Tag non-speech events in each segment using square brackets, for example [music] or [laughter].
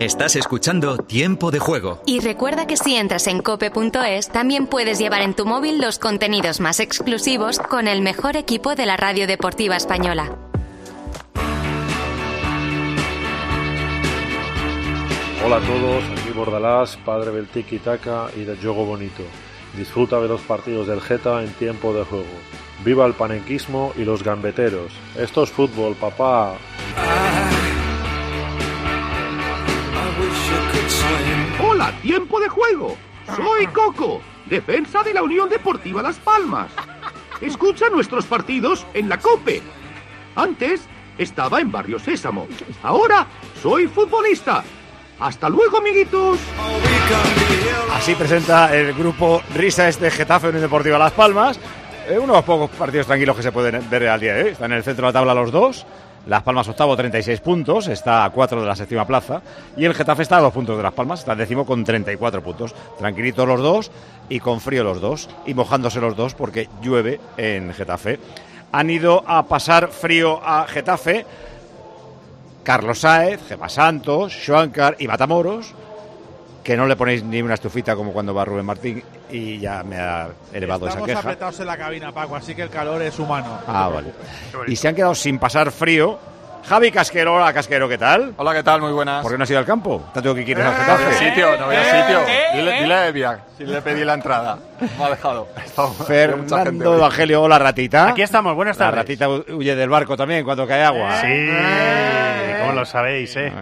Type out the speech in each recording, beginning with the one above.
Estás escuchando Tiempo de Juego. Y recuerda que si entras en cope.es, también puedes llevar en tu móvil los contenidos más exclusivos con el mejor equipo de la radio deportiva española. Hola a todos, aquí Bordalás, padre del tiki taka y del juego bonito. Disfruta de los partidos del Geta en tiempo de juego. Viva el panenquismo y los gambeteros. Esto es fútbol, papá. Tiempo de juego. Soy Coco, defensa de la Unión Deportiva Las Palmas. Escucha nuestros partidos en la COPE. Antes estaba en Barrio Sésamo. Ahora soy futbolista. Hasta luego, amiguitos. Así presenta el grupo Risa este Getafe Unión Deportiva Las Palmas. Eh, unos pocos partidos tranquilos que se pueden ver al día de hoy. Están en el centro de la tabla los dos. Las Palmas octavo, 36 puntos, está a 4 de la séptima plaza. Y el Getafe está a 2 puntos de Las Palmas, está décimo con 34 puntos. Tranquilitos los dos y con frío los dos. Y mojándose los dos porque llueve en Getafe. Han ido a pasar frío a Getafe Carlos Sáez, Gemma Santos, Schwankar y Matamoros, que no le ponéis ni una estufita como cuando va Rubén Martín y ya me ha elevado Estamos esa queja. apretados en la cabina, Paco, así que el calor es humano. Ah, vale. Y se han quedado sin pasar frío. Javi Casquero, hola Casquero, ¿qué tal? Hola, ¿qué tal? Muy buenas. ¿Por qué no has ido al campo? ¿Tanto que quieres al No había Getafe? sitio, no había Eh, sitio. eh, Dile, eh. dile a Evia, si le pedí la entrada. Me ha dejado. [laughs] Mucha gente Fernando hoy. Evangelio, hola ratita. Aquí estamos, buenas La tardes. ratita hu- huye del barco también cuando cae agua. Sí, ¿cómo lo sabéis, eh?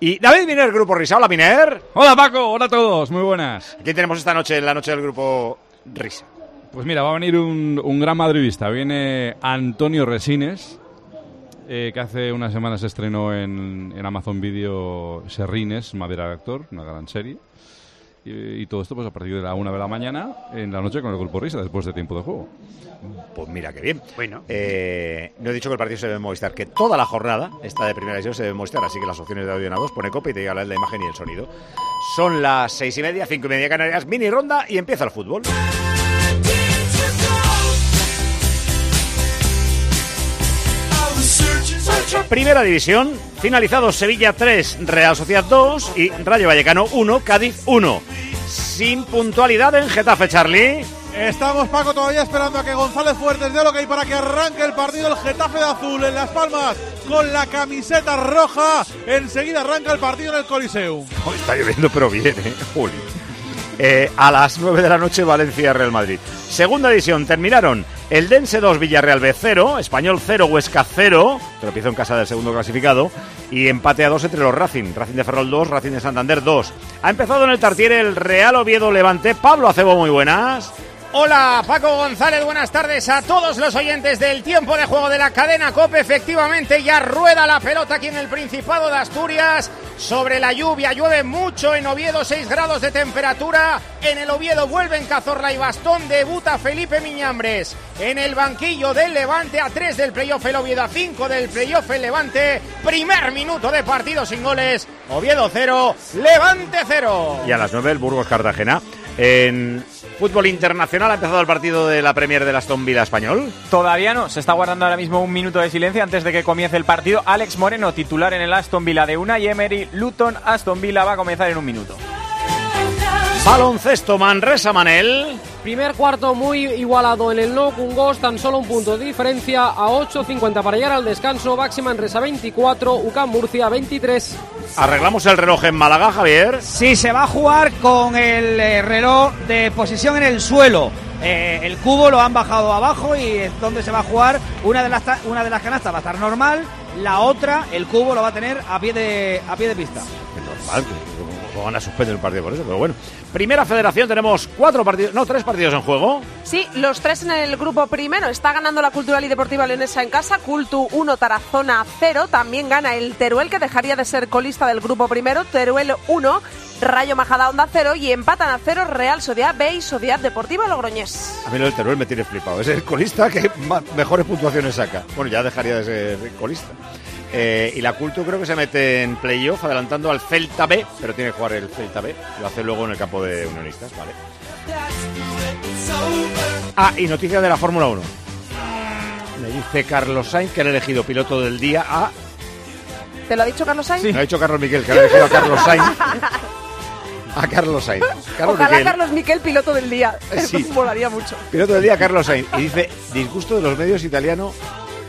Y David Miner, Grupo Risa. Hola Miner. Hola Paco, hola a todos, muy buenas. ¿Quién tenemos esta noche en la noche del Grupo Risa? Pues mira, va a venir un, un gran madridista. Viene Antonio Resines, eh, que hace unas semanas se estrenó en, en Amazon Video Serrines, Madera de Actor, una gran serie. Y, y todo esto pues a partir de la una de la mañana en la noche con el Grupo Risa, después de tiempo de juego. Pues mira, qué bien. Bueno. Eh, no he dicho que el partido se debe en Movistar, que toda la jornada, esta de primera división, se debe en Movistar, así que las opciones de audio en a dos, pone copia y te llega la imagen y el sonido. Son las seis y media, cinco y media Canarias, mini ronda y empieza el fútbol. Primera división, finalizados Sevilla 3, Real Sociedad 2 y Rayo Vallecano 1, Cádiz 1. Sin puntualidad en Getafe, Charlie. Estamos, Paco, todavía esperando a que González Fuertes dé lo que hay para que arranque el partido el Getafe de Azul en Las Palmas con la camiseta roja. Enseguida arranca el partido en el Coliseum. Oh, está lloviendo, pero bien, ¿eh? Juli. Eh, a las 9 de la noche, Valencia-Real Madrid. Segunda división, terminaron el Dense 2, Villarreal B 0, Español 0, Huesca 0, tropiezo en casa del segundo clasificado, y empate a 2 entre los Racing, Racing de Ferrol 2, Racing de Santander 2. Ha empezado en el Tartiere el Real Oviedo Levante, Pablo Acebo, muy buenas. Hola Paco González, buenas tardes a todos los oyentes del tiempo de juego de la cadena COPE. Efectivamente ya rueda la pelota aquí en el Principado de Asturias sobre la lluvia. Llueve mucho en Oviedo, 6 grados de temperatura. En el Oviedo vuelven Cazorla y Bastón, debuta Felipe Miñambres. En el banquillo del Levante a 3 del playoff el Oviedo, a 5 del playoff el Levante. Primer minuto de partido sin goles. Oviedo 0, Levante 0. Y a las 9 el Burgos Cartagena. En fútbol internacional ha empezado el partido de la Premier del Aston Villa español. Todavía no, se está guardando ahora mismo un minuto de silencio antes de que comience el partido. Alex Moreno, titular en el Aston Villa de una y Emery Luton. Aston Villa va a comenzar en un minuto. Baloncesto Manresa Manel. Primer cuarto muy igualado en el no Ghost, tan solo un punto de diferencia a 8.50 para llegar al descanso. Baxi Manresa 24, UCAM Murcia 23. Arreglamos el reloj en Málaga, Javier. Sí, se va a jugar con el eh, reloj de posición en el suelo. Eh, el cubo lo han bajado abajo y es donde se va a jugar. Una de las una de las canastas va a estar normal, la otra el cubo lo va a tener a pie de a pie de pista. Normal, que lo van a suspender el partido por eso, pero bueno. Primera federación, tenemos cuatro partidos, no, tres partidos en juego. Sí, los tres en el grupo primero. Está ganando la Cultural y Deportiva Leonesa en casa. Cultu 1, Tarazona 0. También gana el Teruel, que dejaría de ser colista del grupo primero. Teruel 1. Rayo Majada Onda Cero y empatan a cero Real Sociedad B y Sociedad Deportiva Logroñés. A mí lo del Teruel me tiene flipado. Es el colista que mejores puntuaciones saca. Bueno, ya dejaría de ser colista. Eh, y la Culto creo que se mete en playoff adelantando al Celta B, pero tiene que jugar el Celta B. Lo hace luego en el campo de Unionistas, vale. Ah, y noticia de la Fórmula 1. Me dice Carlos Sainz que han elegido piloto del día a... ¿Te lo ha dicho Carlos Sainz? Me ha dicho Carlos Miquel que han elegido a Carlos Sainz. A Carlos Sainz. Carlos Ojalá Miquel. Carlos Miquel, piloto del día. Sí. [laughs] Eso molaría mucho. Piloto del día, Carlos Sainz. Y dice, disgusto de los medios italiano,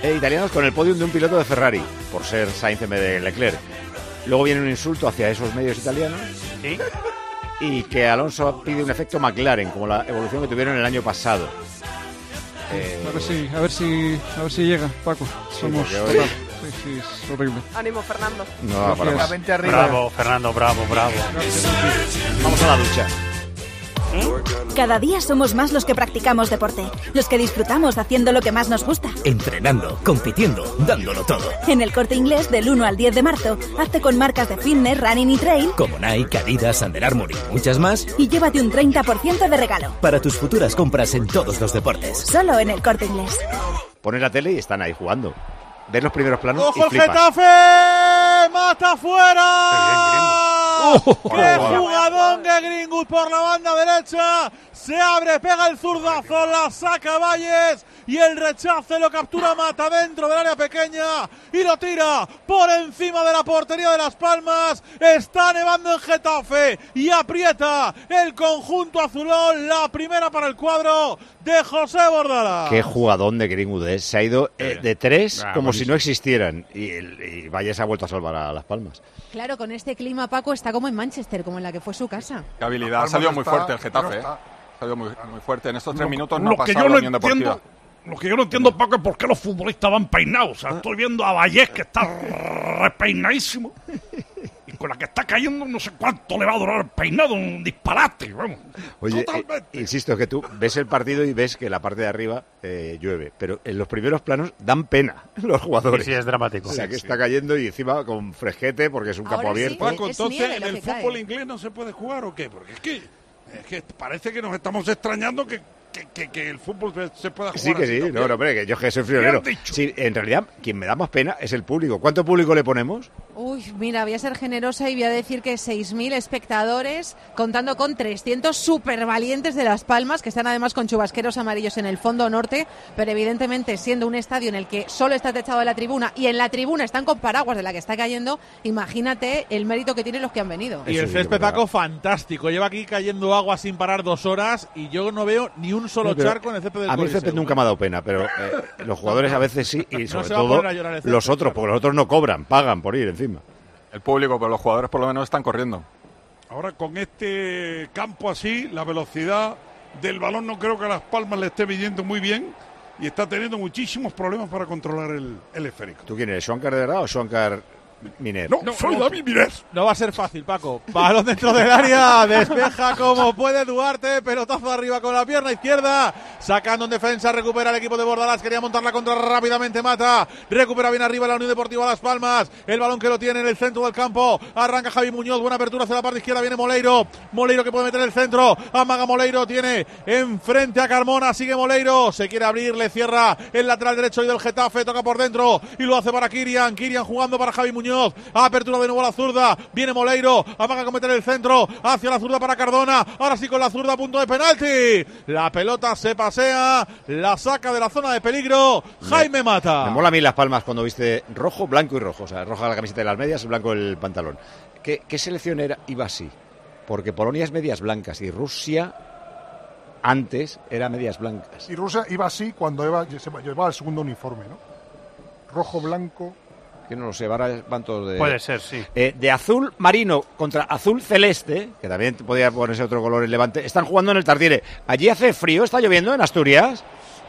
eh, italianos con el podium de un piloto de Ferrari, por ser Sainz en vez de Leclerc. Luego viene un insulto hacia esos medios italianos. Y que Alonso pide un efecto McLaren, como la evolución que tuvieron el año pasado. Eh, A ver si, a ver si, a ver si llega, Paco. Somos hoy-. Sí, sí, es horrible. Ánimo, Fernando. no, para más. Bravo, Fernando, bravo, bravo. Vamos a la ducha. Cada día somos más los que practicamos deporte, los que disfrutamos haciendo lo que más nos gusta. Entrenando, compitiendo, dándolo todo. En el corte inglés del 1 al 10 de marzo, hazte con marcas de fitness, running y trail Como Nike, Adidas, Under Armour y muchas más. y llévate un 30% de regalo. Para tus futuras compras en todos los deportes. Solo en el corte inglés. Pones la tele y están ahí jugando. Ves los primeros planos ¡Ojo y el. Getafe! ¡Mata fuera! ¡Qué Joder. jugadón de Greenwood por la banda derecha! Se abre, pega el zurdazo, la saca Valles y el rechace lo captura Mata dentro del área pequeña y lo tira por encima de la portería de Las Palmas. Está nevando en Getafe y aprieta el conjunto azulón. La primera para el cuadro de José Bordala. Qué jugadón de Greenwood es. Se ha ido eh, de tres Ah, como si no existieran. Y, Valles ha vuelto a salvar a Las Palmas. Claro, con este clima, Paco, está como en Manchester, como en la que fue su casa. Qué habilidad. Ha salido muy fuerte el Getafe. ¿eh? Salido muy, muy fuerte. En estos tres Lo- minutos no ha pasado yo la no Deportiva. entiendo, lo que yo no entiendo, Paco, es por qué los futbolistas van peinados. O sea, Ah. estoy viendo a Vallés que está repeinadísimo. Y con la que está cayendo, no sé cuánto le va a durar el peinado, un disparate, vamos. Oye, eh, insisto que tú ves el partido y ves que la parte de arriba eh, llueve, pero en los primeros planos dan pena [laughs] los jugadores. Sí, sí, es dramático. O sea, Sí, que sí. está cayendo y encima con fresquete porque es un campo abierto. Paco, es entonces en el que cae. fútbol inglés no se puede jugar o qué? Porque es que, es que parece que nos estamos extrañando que, que- que- que el fútbol se- pueda jugar. Sí que así sí, no, no, hombre, que yo que soy ¿Qué friolero. Sí, en realidad, quien me da más pena es el público. ¿Cuánto público le ponemos? Uy, mira, voy a ser generosa y voy a decir que 6.000 espectadores, contando con 300 super valientes de Las Palmas, que están además con chubasqueros amarillos en el fondo norte, pero evidentemente siendo un estadio en el que solo está techado de la tribuna y en la tribuna están con paraguas de la que está cayendo, imagínate el mérito que tienen los que han venido. Y el césped Paco fantástico. Lleva aquí cayendo agua sin parar dos horas y yo no veo ni un solo pero charco en el césped del A mí el césped nunca me ha dado pena, pero eh, los jugadores a veces sí, y [laughs] sobre todo césped, los otros, porque los otros no cobran, pagan por ir encima. El público, pero los jugadores por lo menos están corriendo. Ahora con este campo así, la velocidad del balón no creo que a Las Palmas le esté midiendo muy bien y está teniendo muchísimos problemas para controlar el, el esférico. ¿Tú quién eres, Schwankar de verdad o Schwankar Miner? No, soy David Mires. No va a ser fácil, Paco. Balón dentro del área, [laughs] despeja como puede Duarte, pelotazo arriba con la pierna izquierda, sacando en defensa, recupera el equipo de Bordalás, quería montar la contra rápidamente, mata, recupera bien arriba la Unión Deportiva Las Palmas, el balón que lo tiene en el centro del campo, arranca Javi Muñoz, buena apertura hacia la parte izquierda, viene Moleiro, Moleiro que puede meter el centro, amaga Moleiro, tiene enfrente a Carmona, sigue Moleiro, se quiere abrir, le cierra el lateral derecho y del Getafe, toca por dentro. Y lo hace para Kirian, Kirian jugando para Javi Muñoz, apertura de nuevo a la zurda, viene Moleiro, amaga con meter el centro, hacia la zurda para Cardona, ahora sí con la zurda a punto de penalti, la pelota se pasea, la saca de la zona de peligro, Jaime Mata. Me mola a mí las palmas cuando viste rojo, blanco y rojo. O sea, roja la camiseta de las medias, blanco el pantalón. ¿Qué, qué selección era, iba así? Porque Polonia es medias blancas y Rusia antes era medias blancas. Y Rusia iba así cuando iba, llevaba el segundo uniforme, ¿no? Rojo, blanco. Que no lo sé, ahora van todos de... Puede ser, sí. Eh, de azul marino contra azul celeste, que también podría ponerse otro color en Levante, están jugando en el Tartiere. ¿Allí hace frío? ¿Está lloviendo en Asturias?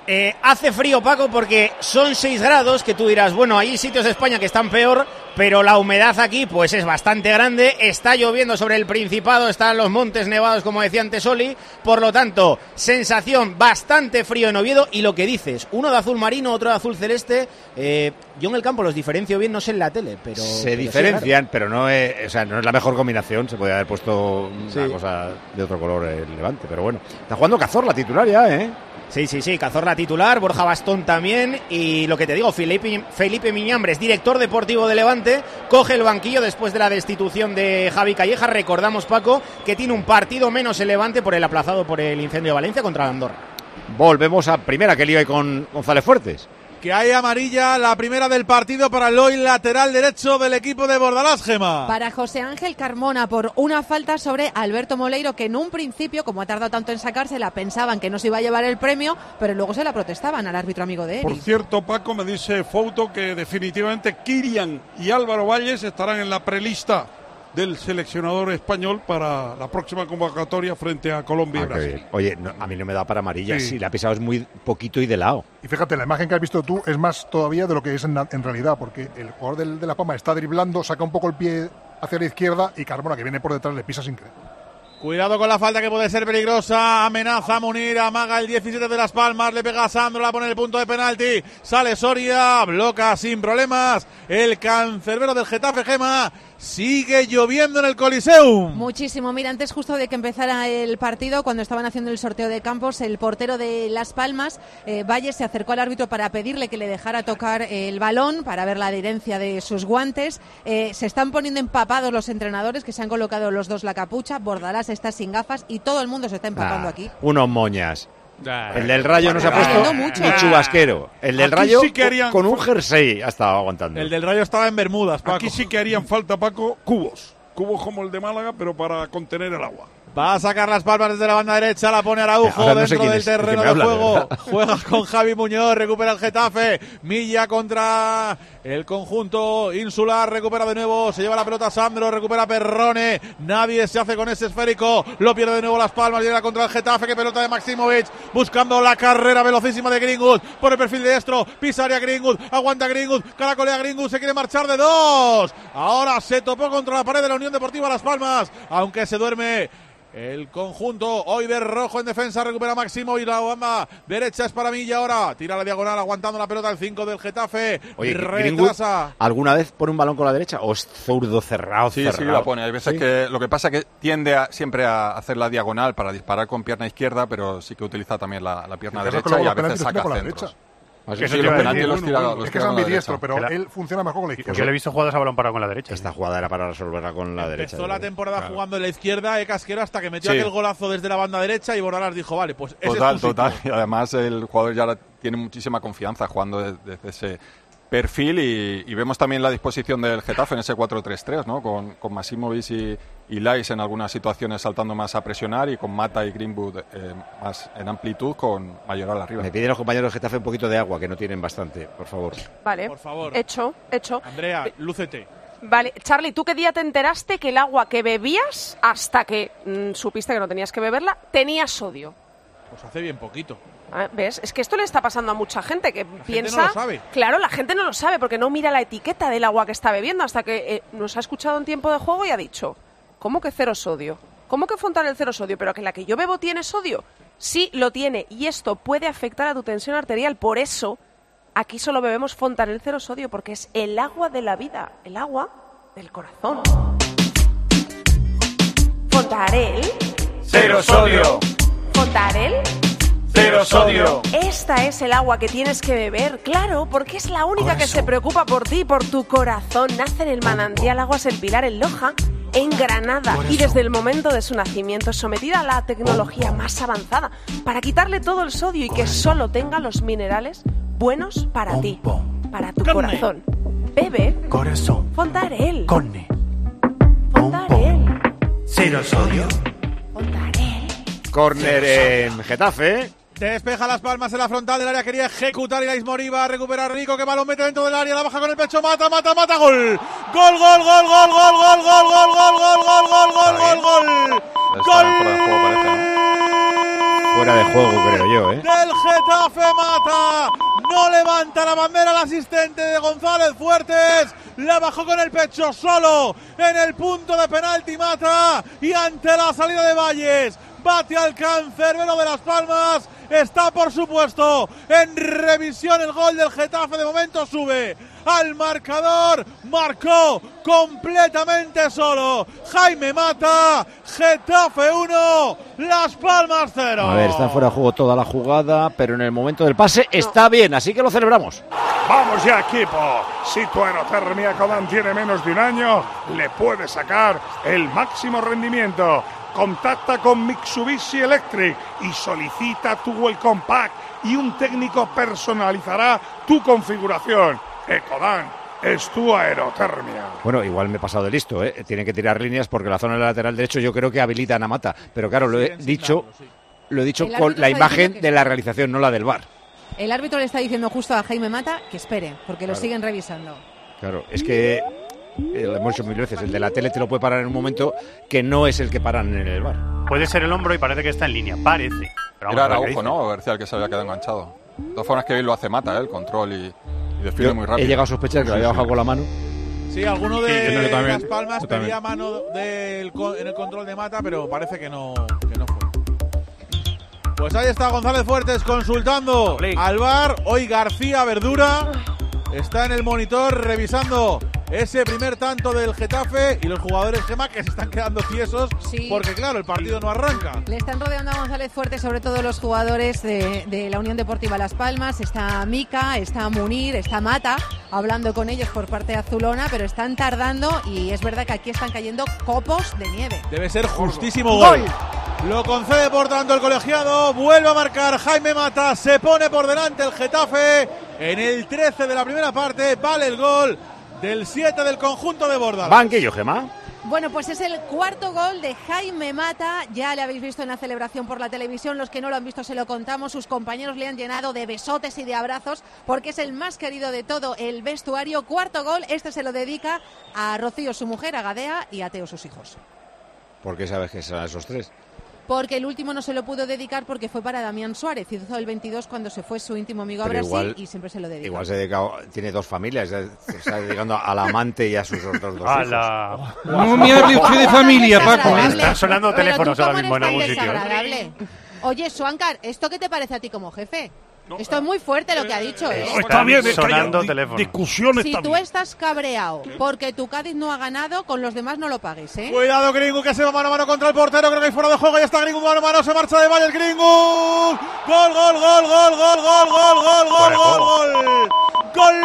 Eh, hace frío, Paco, porque son 6 grados, que tú dirás, bueno, hay sitios de España que están peor, pero la humedad aquí pues es bastante grande, está lloviendo sobre el Principado, están los montes nevados como decía antes Oli, por lo tanto, sensación bastante frío en Oviedo y lo que dices, uno de azul marino, otro de azul celeste, eh, yo en el campo los diferencio bien, no sé en la tele, pero... Se pero sí, diferencian, pero no es, o sea, no es la mejor combinación. Se podría haber puesto Sí. una cosa de otro color el Levante, pero bueno. Está jugando Cazorla titular ya, ¿eh? Sí, sí, sí, Cazorla titular, Borja Bastón también y lo que te digo, Felipe, Felipe Miñambres, director deportivo de Levante, coge el banquillo después de la destitución de Javi Calleja. Recordamos, Paco, que tiene un partido menos el Levante por el aplazado por el incendio de Valencia contra Andorra. Volvemos a primera que lío hay con González Fuertes. Que hay amarilla, la primera del partido para el hoy lateral derecho del equipo de Bordalás, Gema. Para José Ángel Carmona por una falta sobre Alberto Moleiro que en un principio, como ha tardado tanto en sacársela, pensaban que no se iba a llevar el premio, pero luego se la protestaban al árbitro amigo de Por él. cierto, Paco, me dice Fouto que definitivamente Kirian y Álvaro Valles estarán en la prelista del seleccionador español para la próxima convocatoria frente a Colombia y Ah, Brasil. Oye, no, a mí no me da para amarilla. Sí. Sí, la ha pisado es muy poquito y de lado. Y fíjate, la imagen que has visto tú es más todavía de lo que es en, en realidad, porque el jugador del- de La Palma está driblando, saca un poco el pie hacia la izquierda y Carmona, que viene por detrás, le pisa sin creer. Cuidado con la falta que puede ser peligrosa. Amenaza a Munir, amaga el 17 de las Palmas, le pega a Sandro, la pone en el punto de penalti. Sale Soria, bloca sin problemas. El cancerbero del Getafe Gema. Sigue lloviendo en el Coliseum. Muchísimo. Mira, antes justo de que empezara el partido, cuando estaban haciendo el sorteo de campos, el portero de Las Palmas, eh, Valles, se acercó al árbitro para pedirle que le dejara tocar el balón, para ver la adherencia de sus guantes. Eh, se están poniendo empapados los entrenadores, que se han colocado los dos la capucha. Bordalás está sin gafas y todo el mundo se está empapando aquí. Unos moñas. El del Rayo no se ha puesto ni chubasquero. El del Aquí Rayo sí que harían- con un jersey ha estado aguantando. El del Rayo estaba en Bermudas, Paco. Aquí sí que harían falta, Paco, cubos. Cubos como el de Málaga, pero para contener el agua. Va a sacar las palmas desde la banda derecha, la pone Araujo Ahora no sé dentro del es terreno de juego. [laughs] Juega con Javi Muñoz, recupera el Getafe. Milla contra el conjunto insular, recupera de nuevo, se lleva la pelota Sandro, recupera Perrone. Nadie se hace con ese esférico, lo pierde de nuevo las palmas, llega contra el Getafe, que pelota de Maximovic, buscando la carrera velocísima de Greenwood por el perfil de Estro, pisaria Greenwood, aguanta Greenwood, caracolea Greenwood, se quiere marchar de dos. Ahora se topó contra la pared de la Unión Deportiva Las Palmas, aunque se duerme el conjunto hoy de rojo en defensa recupera Máximo y la banda derecha es para Milla ahora. Tira la diagonal aguantando la pelota el 5 del Getafe. Oye, Greenwood, retrasa. ¿alguna vez pone un balón con la derecha o es zurdo cerrado? Sí, cerrado? sí, la pone. Hay veces ¿Sí? que lo que pasa es que tiende a- siempre a hacer la diagonal para disparar con pierna izquierda, pero sí que utiliza también la, la pierna Sí, derecha y a veces saca centros. Así es que es ambidiestro, pero la- él funciona mejor con la izquierda. Yo le he visto jugadas a balón parado con la derecha. Esta jugada era para resolverla con la derecha. Empezó la temporada Claro. jugando en la izquierda de Casquero hasta que metió Sí. aquel golazo desde la banda derecha y Bordalas dijo, vale, pues ese Total, es tu total. sitio. Y además el jugador ya tiene muchísima confianza jugando de- desde ese perfil y, y vemos también la disposición del Getafe en ese 4-3-3, ¿no? Con, con Masimovic y, y Lais en algunas situaciones saltando más a presionar y con Mata y Greenwood eh, más en amplitud con Mayoral arriba. Me piden los compañeros de Getafe un poquito de agua, que no tienen bastante, por favor. Vale. Por favor. Hecho, hecho. Andrea, lúcete. Vale, Charlie, ¿tú qué día te enteraste que el agua que bebías, hasta que mm, supiste que no tenías que beberla, tenía sodio? Pues hace bien poquito. Ah, ¿Ves? Es que esto le está pasando a mucha gente que piensa. no lo sabe. Claro, la gente no lo sabe porque no mira la etiqueta del agua que está bebiendo hasta que eh, nos ha escuchado en tiempo de juego y ha dicho: ¿Cómo que cero sodio? ¿Cómo que Fontan el cero sodio? ¿Pero que la que yo bebo tiene sodio? Sí, lo tiene y esto puede afectar a tu tensión arterial. Por eso, aquí solo bebemos Fontanel cero sodio porque es el agua de la vida, el agua del corazón. Fontarel. Cero sodio. Fontarel. Cero sodio. Esta es el agua que tienes que beber, claro, porque es la única que se preocupa por ti, por tu corazón. Nace en el manantial Aguas El Pilar en Loja, en Granada, y desde el momento de su nacimiento es sometida a la tecnología más avanzada para quitarle todo el sodio y que solo tenga los minerales buenos para ti, para tu corazón. Bebe Corazón. Fontarel. Corne. Fontarel. Cero sodio. Corner en Getafe. Despeja las palmas en la frontal del área, quería ejecutar y la Ismoriva, recupera Rico, que balón mete dentro del área, la baja con el pecho, mata, mata, mata, gol. Gol, gol, gol, gol, gol, gol, gol, gol, gol, gol, gol, gol, gol, gol, gol. Está fuera de juego, parece, ¿no? Fuera de juego, creo yo, ¿eh? Del Getafe mata. No levanta la bandera el asistente de González Fuertes. La bajó con el pecho solo en el punto de penalti Mata y ante la salida de Valles. Bate al cancerbero de Las Palmas. Está, por supuesto, en revisión el gol del Getafe. De momento sube al marcador. Marcó completamente solo. Jaime Mata. Getafe 1. Las Palmas 0. A ver, está fuera de juego toda la jugada, pero en el momento del pase está bien, así que lo celebramos. Vamos ya, equipo. Si tu aerotermia Codan tiene menos de un año, le puedes sacar el máximo rendimiento. Contacta con Mitsubishi Electric y solicita tu Welcome Pack y un técnico personalizará tu configuración. Ecodan es tu aerotermia. Bueno, igual me he pasado de listo, ¿eh? Tienen que tirar líneas porque la zona del lateral derecho yo creo que habilita a Namata. Pero claro, lo he dicho, lo he dicho con la imagen de la realización, no la del bar. El árbitro le está diciendo justo a Jaime Mata que espere, porque lo siguen revisando. Claro, es que eh, lo hemos dicho mil veces, el de la tele te lo puede parar en un momento que no es el que paran en el bar. Puede ser el hombro y parece que está en línea. Parece. Pero vamos Era Araujo. ¿no? García el que se había quedado enganchado. De todas formas que lo hace Mata, ¿eh? el control y, y define muy rápido. he llegado a sospechar que lo había bajado con la mano. Sí, alguno Sí, de yo también, Las Palmas pedía mano del en el control de Mata, pero parece que no, que no fue. Pues ahí está González Fuertes consultando al bar. Hoy García Verdura está en el monitor revisando ese primer tanto del Getafe y los jugadores Gema que se están quedando tiesos porque claro, el partido no arranca. Le están rodeando a González Fuerte, sobre todo los jugadores de, de la Unión Deportiva Las Palmas. Está Mica, está Munir, está Mata, hablando con ellos por parte de Azulona, pero están tardando y es verdad que aquí están cayendo copos de nieve. Debe ser justísimo gol. Lo concede por tanto el colegiado. Vuelve a marcar Jaime Mata. Se pone por delante el Getafe. En el 13 de la primera parte vale el gol del 7 del conjunto de Borda. Banquillo, Gema. Bueno, pues es el cuarto gol de Jaime Mata. Ya le habéis visto en la celebración por la televisión. Los que no lo han visto se lo contamos. Sus compañeros le han llenado de besotes y de abrazos porque es el más querido de todo el vestuario. Cuarto gol. Este se lo dedica a Rocío, su mujer, a Gadea y a Teo, sus hijos. ¿Por qué sabes que son esos tres? Porque el último no se lo pudo dedicar porque fue para Damián Suárez. Hizo el 22 cuando se fue su íntimo amigo a Pero Brasil igual- y siempre se lo dedica. Igual se ha dedicado, tiene dos familias, se está dedicando al amante y a sus otros dos hijos. No me hable usted de familia, Paco. Están sonando teléfonos ahora mismo en algún sitio. ¿eh? Oye, Suancar, ¿esto qué te parece a ti como jefe? Esto es muy fuerte lo que ha dicho, ¿eh? Está bien, es que haya sonando di- teléfonos. discusiones Si tú también. estás cabreado porque tu Cádiz no ha ganado, con los demás no lo pagues, ¿eh? Cuidado Gringo que se va mano a mano contra el portero. Creo que hay fuera de juego. Ya está Gringo mano a mano. Se marcha de Valle el Gringo. Gol, gol, gol, gol, gol, gol, gol, gol, gol, gol, gol. Gol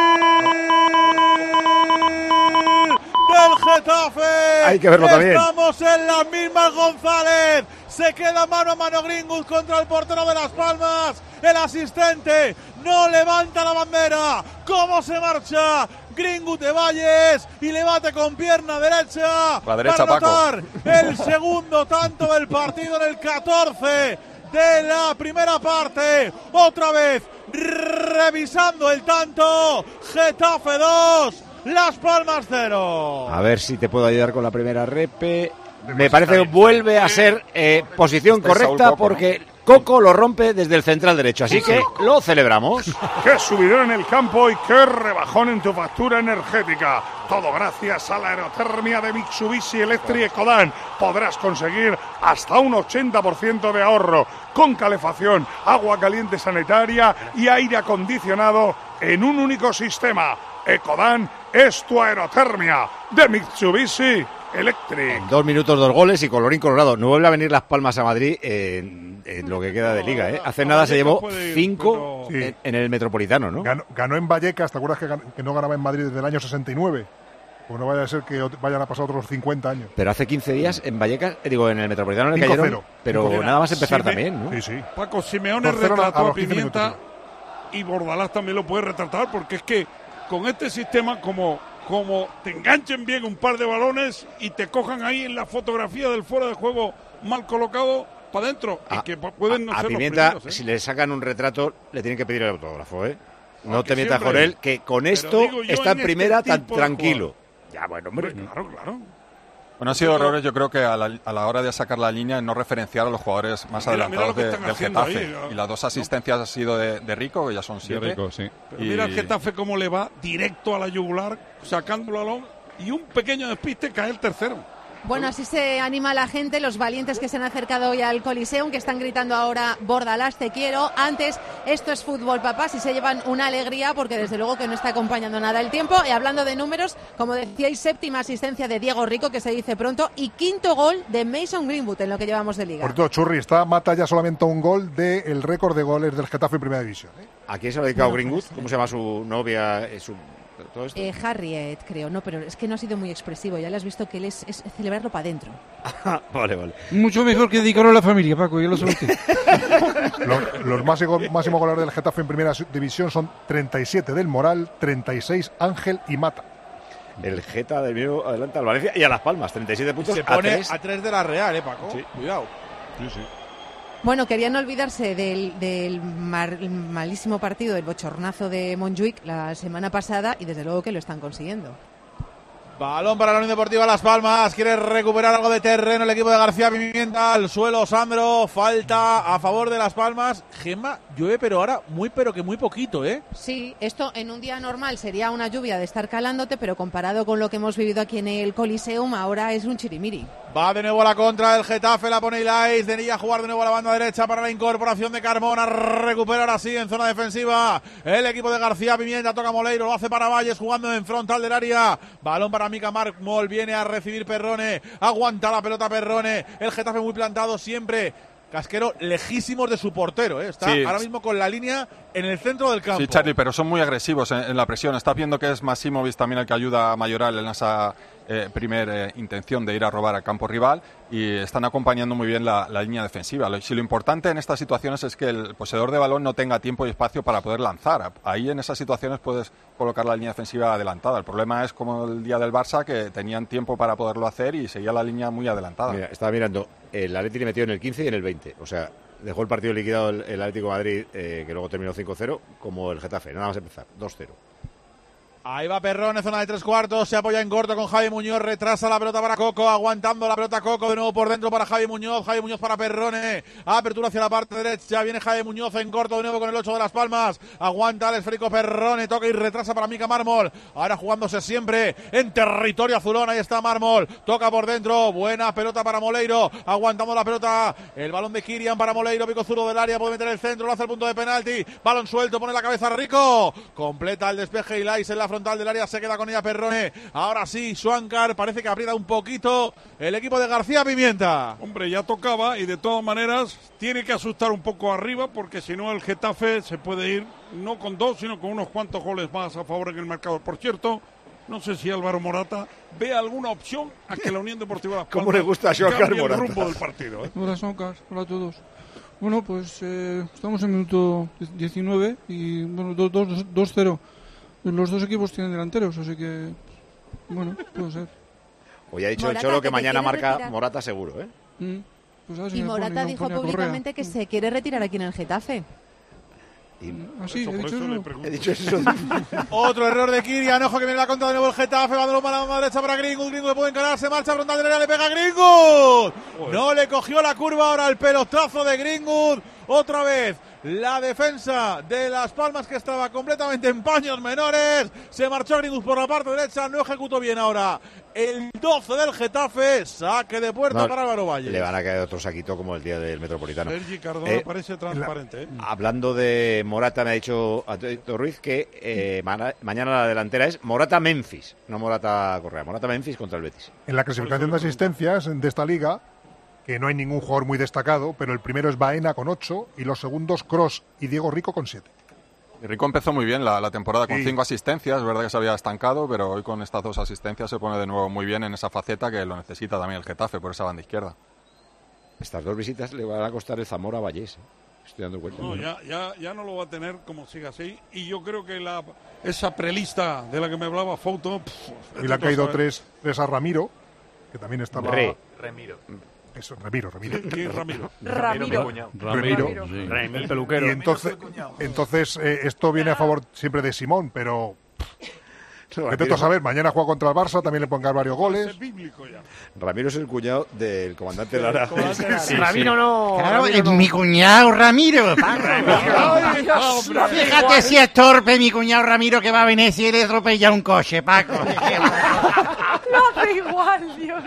del Getafe. Hay que verlo también. Estamos en las mismas González. Se queda mano a mano Gringus contra el portero de Las Palmas. El asistente no levanta la bandera. ¿Cómo se marcha? Gringut de Valles y le bate con pierna derecha. La derecha, para Paco. anotar el segundo tanto del partido en el 14 de la primera parte. Otra vez revisando el tanto. Getafe 2, Las Palmas 0. A ver si te puedo ayudar con la primera repe. Me parece que vuelve a ser eh, posición Este es Saúl correcta porque Coco lo rompe desde el central derecho. Así que lo celebramos. [laughs] Qué subidón en el campo y qué rebajón en tu factura energética. Todo gracias a la aerotermia de Mitsubishi Electric Ecodan. Podrás conseguir hasta un 80% de ahorro con calefacción, agua caliente sanitaria y aire acondicionado en un único sistema. Ecodan es tu aerotermia de Mitsubishi Electric. Dos minutos, dos goles y colorín colorado. No vuelve a venir Las Palmas a Madrid en, en lo que queda de liga. ¿eh? Hace nada se llevó cinco en, en el Metropolitano, ¿no? Ganó, ganó en Vallecas, ¿te acuerdas que, no ganaba en Madrid desde el año 69? Pues no vaya a ser que vayan a pasar otros 50 años. Pero hace 15 días en Vallecas, eh, digo, en el Metropolitano le 5-0. cayeron, pero 5-0. nada más empezar Sime- también, ¿no? Sí, sí. Paco Simeone 2-0 a- retrató a a, los 15 Pimienta y Bordalás también lo puede retratar porque es que con este sistema como, como te enganchen bien un par de balones y te cojan ahí en la fotografía del fuera de juego mal colocado para adentro y que pu- pueden no a ser Pimienta, los primeros, ¿eh? si le sacan un retrato, le tienen que pedir el autógrafo, ¿eh? No Aunque te metas con él, que con esto está en en este primera tan tranquilo. Ya, bueno, hombre. Claro, claro. Bueno, han sido errores, yo creo que a la, a la hora de sacar la línea, no referenciar a los jugadores más Mira, adelantados de- del Getafe. ahí, ¿no? y las dos asistencias han sido de, de Rico, que ya son siete. Rico, sí. Pero Y- mira el Getafe cómo le va directo a la yugular, sacándolo a lo y un pequeño despiste cae el tercero. Bueno, así se anima la gente, los valientes que se han acercado hoy al Coliseum, que están gritando ahora Bordalás, te quiero. Antes, esto es fútbol, papás, y se llevan una alegría porque desde luego que no está acompañando nada el tiempo. Y hablando de números, como decíais, séptima asistencia de Diego Rico, que se dice pronto, y quinto gol de Mason Greenwood en lo que llevamos de liga. Por todo, Churri está mata ya solamente a un gol del récord de goles del Getafe en Primera División. ¿eh? ¿A quién se ha dedicado Greenwood? ¿Cómo se llama su novia? su- todo esto? Eh, Harriet, creo, no, pero es que no ha sido muy expresivo. Ya le has visto que él es, es celebrarlo para adentro. [laughs] vale, vale. Mucho mejor que dedicarlo a la familia, Paco, ya lo usted. [laughs] Los, los máximos, máximos goleadores del Getafe en Primera División son 37 del Moral, 36 Ángel y Mata. El Geta del medio adelanta al Valencia y a Las Palmas, 37 puntos Se a pone tres. a 3 de la Real, ¿eh, Paco? Sí. Cuidado. Bueno, querían olvidarse del, del mar- malísimo partido, del bochornazo de Montjuic la semana pasada y desde luego que lo están consiguiendo. Balón para la Unión Deportiva Las Palmas. Quiere recuperar algo de terreno el equipo de García Pimienta. Al suelo, Sandro. Falta a favor de Las Palmas. Gemma, llueve, pero ahora muy, pero que muy poquito, ¿eh? Sí, esto en un día normal sería una lluvia de estar calándote, pero comparado con lo que hemos vivido aquí en el Coliseum, ahora es un chirimiri. Va de nuevo a la contra el Getafe, la pone Ilais, de Nilla a jugar de nuevo a la banda derecha para la incorporación de Carmona, recuperar así en zona defensiva el equipo de García Pimienta, toca Moleiro, lo hace para Valles jugando en frontal del área, balón para Mica Marmol, viene a recibir Perrone, aguanta la pelota Perrone, el Getafe muy plantado siempre, Casquero lejísimos de su portero, ¿eh? está Sí. ahora mismo con la línea en el centro del campo. Sí, Charlie, pero son muy agresivos en, en la presión. Estás viendo que es Massimovic también el que ayuda a Mayoral en esa eh, primera intención de ir a robar al campo rival y están acompañando muy bien la, línea defensiva. Si lo importante en estas situaciones es que el poseedor de balón no tenga tiempo y espacio para poder lanzar. Ahí en esas situaciones puedes colocar la línea defensiva adelantada. El problema es como el día del Barça que tenían tiempo para poderlo hacer y seguía la línea muy adelantada. Estaba mirando, el Atleti le metió en el 15 y en el 20. O sea, dejó el partido liquidado el, Atlético Madrid, eh, que luego terminó 5-0, como el Getafe. Nada más empezar, 2-0. Ahí va Perrone, zona de tres cuartos, se apoya en corto con Javi Muñoz, retrasa la pelota para Coco, aguantando la pelota Coco, de nuevo por dentro para Javi Muñoz, Javi Muñoz para Perrone, apertura hacia la parte derecha, viene Javi Muñoz en corto de nuevo con el 8 de Las Palmas, aguanta el esférico Perrone, toca y retrasa para Mica Mármol, ahora jugándose siempre en territorio azulón, ahí está Mármol, toca por dentro, buena pelota para Moleiro, aguantando la pelota, el balón de Kirian para Moleiro, pico zurdo del área, puede meter el centro, lo hace el punto de penalti, balón suelto, pone la cabeza Rico, completa el despeje y Lais en la frontal del área, se queda con ella Perrone, ahora sí, Suancar, parece que aprieta un poquito el equipo de García Pimienta. Hombre, ya tocaba y de todas maneras tiene que asustar un poco arriba porque si no el Getafe se puede ir no con dos, sino con unos cuantos goles más a favor en el marcador. Por cierto, no sé si Álvaro Morata ve alguna opción a que la Unión [laughs] Deportiva Las ¿Cómo le gusta a Joan cambie el Morata? rumbo del partido. ¿eh? Hola, Soncas. Hola a todos. Bueno, pues eh, estamos en minuto 19 y bueno, 2-0. Los dos equipos tienen delanteros, así que bueno, puede ser. Hoy ha dicho Morata, el Cholo que mañana marca retirar. Morata seguro, ¿eh? Mm, pues a ver si Y pone- Morata dijo públicamente que se quiere retirar aquí en el Getafe. Ah, sí, Eso, he por dicho eso le eso. pregunto. He dicho eso. [laughs] Otro error de Kirian, ojo que viene la contra de nuevo el Getafe, va de nuevo para la derecha para Greenwood, Greenwood puede encarar, se marcha frontal del área, le pega a Greenwood. No le cogió la curva ahora el pelotazo de Greenwood, otra vez. La defensa de Las Palmas que estaba completamente en paños menores. Se marchó Greenwood por la parte derecha. No ejecutó bien ahora. El 12 del Getafe. Saque de puerta No, para Álvaro Valle. Le van a caer otro saquito como el día del Metropolitano. Sergi Cardona Eh, parece transparente. ¿eh? Hablando de Morata, me ha dicho Antonio Ruiz que eh, mañana la delantera es Morata-Memphis, no Morata-Correa. Morata-Memphis contra el Betis. En la clasificación de asistencias de esta liga, que no hay ningún jugador muy destacado, pero el primero es Baena con 8 y los segundos Cross y Diego Rico con 7. Y Rico empezó muy bien la, la temporada con Sí. cinco asistencias, es verdad que se había estancado, pero hoy con estas dos asistencias se pone de nuevo muy bien en esa faceta que lo necesita también el Getafe por esa banda izquierda. Estas dos visitas le van a costar el Zamora a Vallés. ¿eh? Estoy dando cuenta. No, ya, ya, ya no lo va a tener como siga así. Y yo creo que la, esa prelista de la que me hablaba Foto. Y le han caído tres, tres a Ramiro, que también estaba... Re. Remiro. Eso, Ramiro, Ramiro. ¿Quién es Ramiro? Ramiro. Ramiro. sí. Remy, Y peluquero. entonces, entonces eh, esto viene a favor siempre de Simón, pero Vete tú a saber, mañana juega contra el Barça, también le dar varios goles. Ramiro es el cuñado del comandante Lara. Ramiro no. Claro, Ramiro es no. mi cuñado Ramiro. Fíjate si es torpe mi cuñado Ramiro que va a Venecia y le atropella un coche, Paco. [laughs] Lo hace igual, Dios.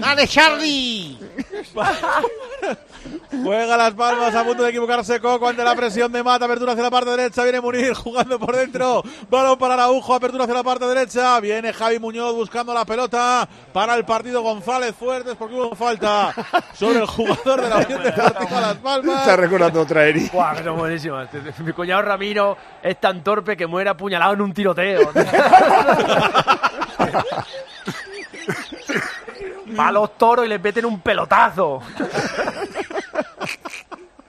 ¡Dale, Charlie! [laughs] Juega las palmas a punto de equivocarse Coco ante la presión de Mata. Apertura hacia la parte derecha. Viene Munir jugando por dentro. Balón para Araujo. Apertura hacia la parte derecha. Viene Javi Muñoz buscando la pelota para el partido González Fuertes porque hubo falta sobre el jugador de la Unión Deportiva Las Palmas. Está recordando otra Eri. Guau, que son buenísimas. Mi cuñado Ramiro es tan torpe que muere apuñalado en un tiroteo. [laughs] Va a los toros y les meten un pelotazo.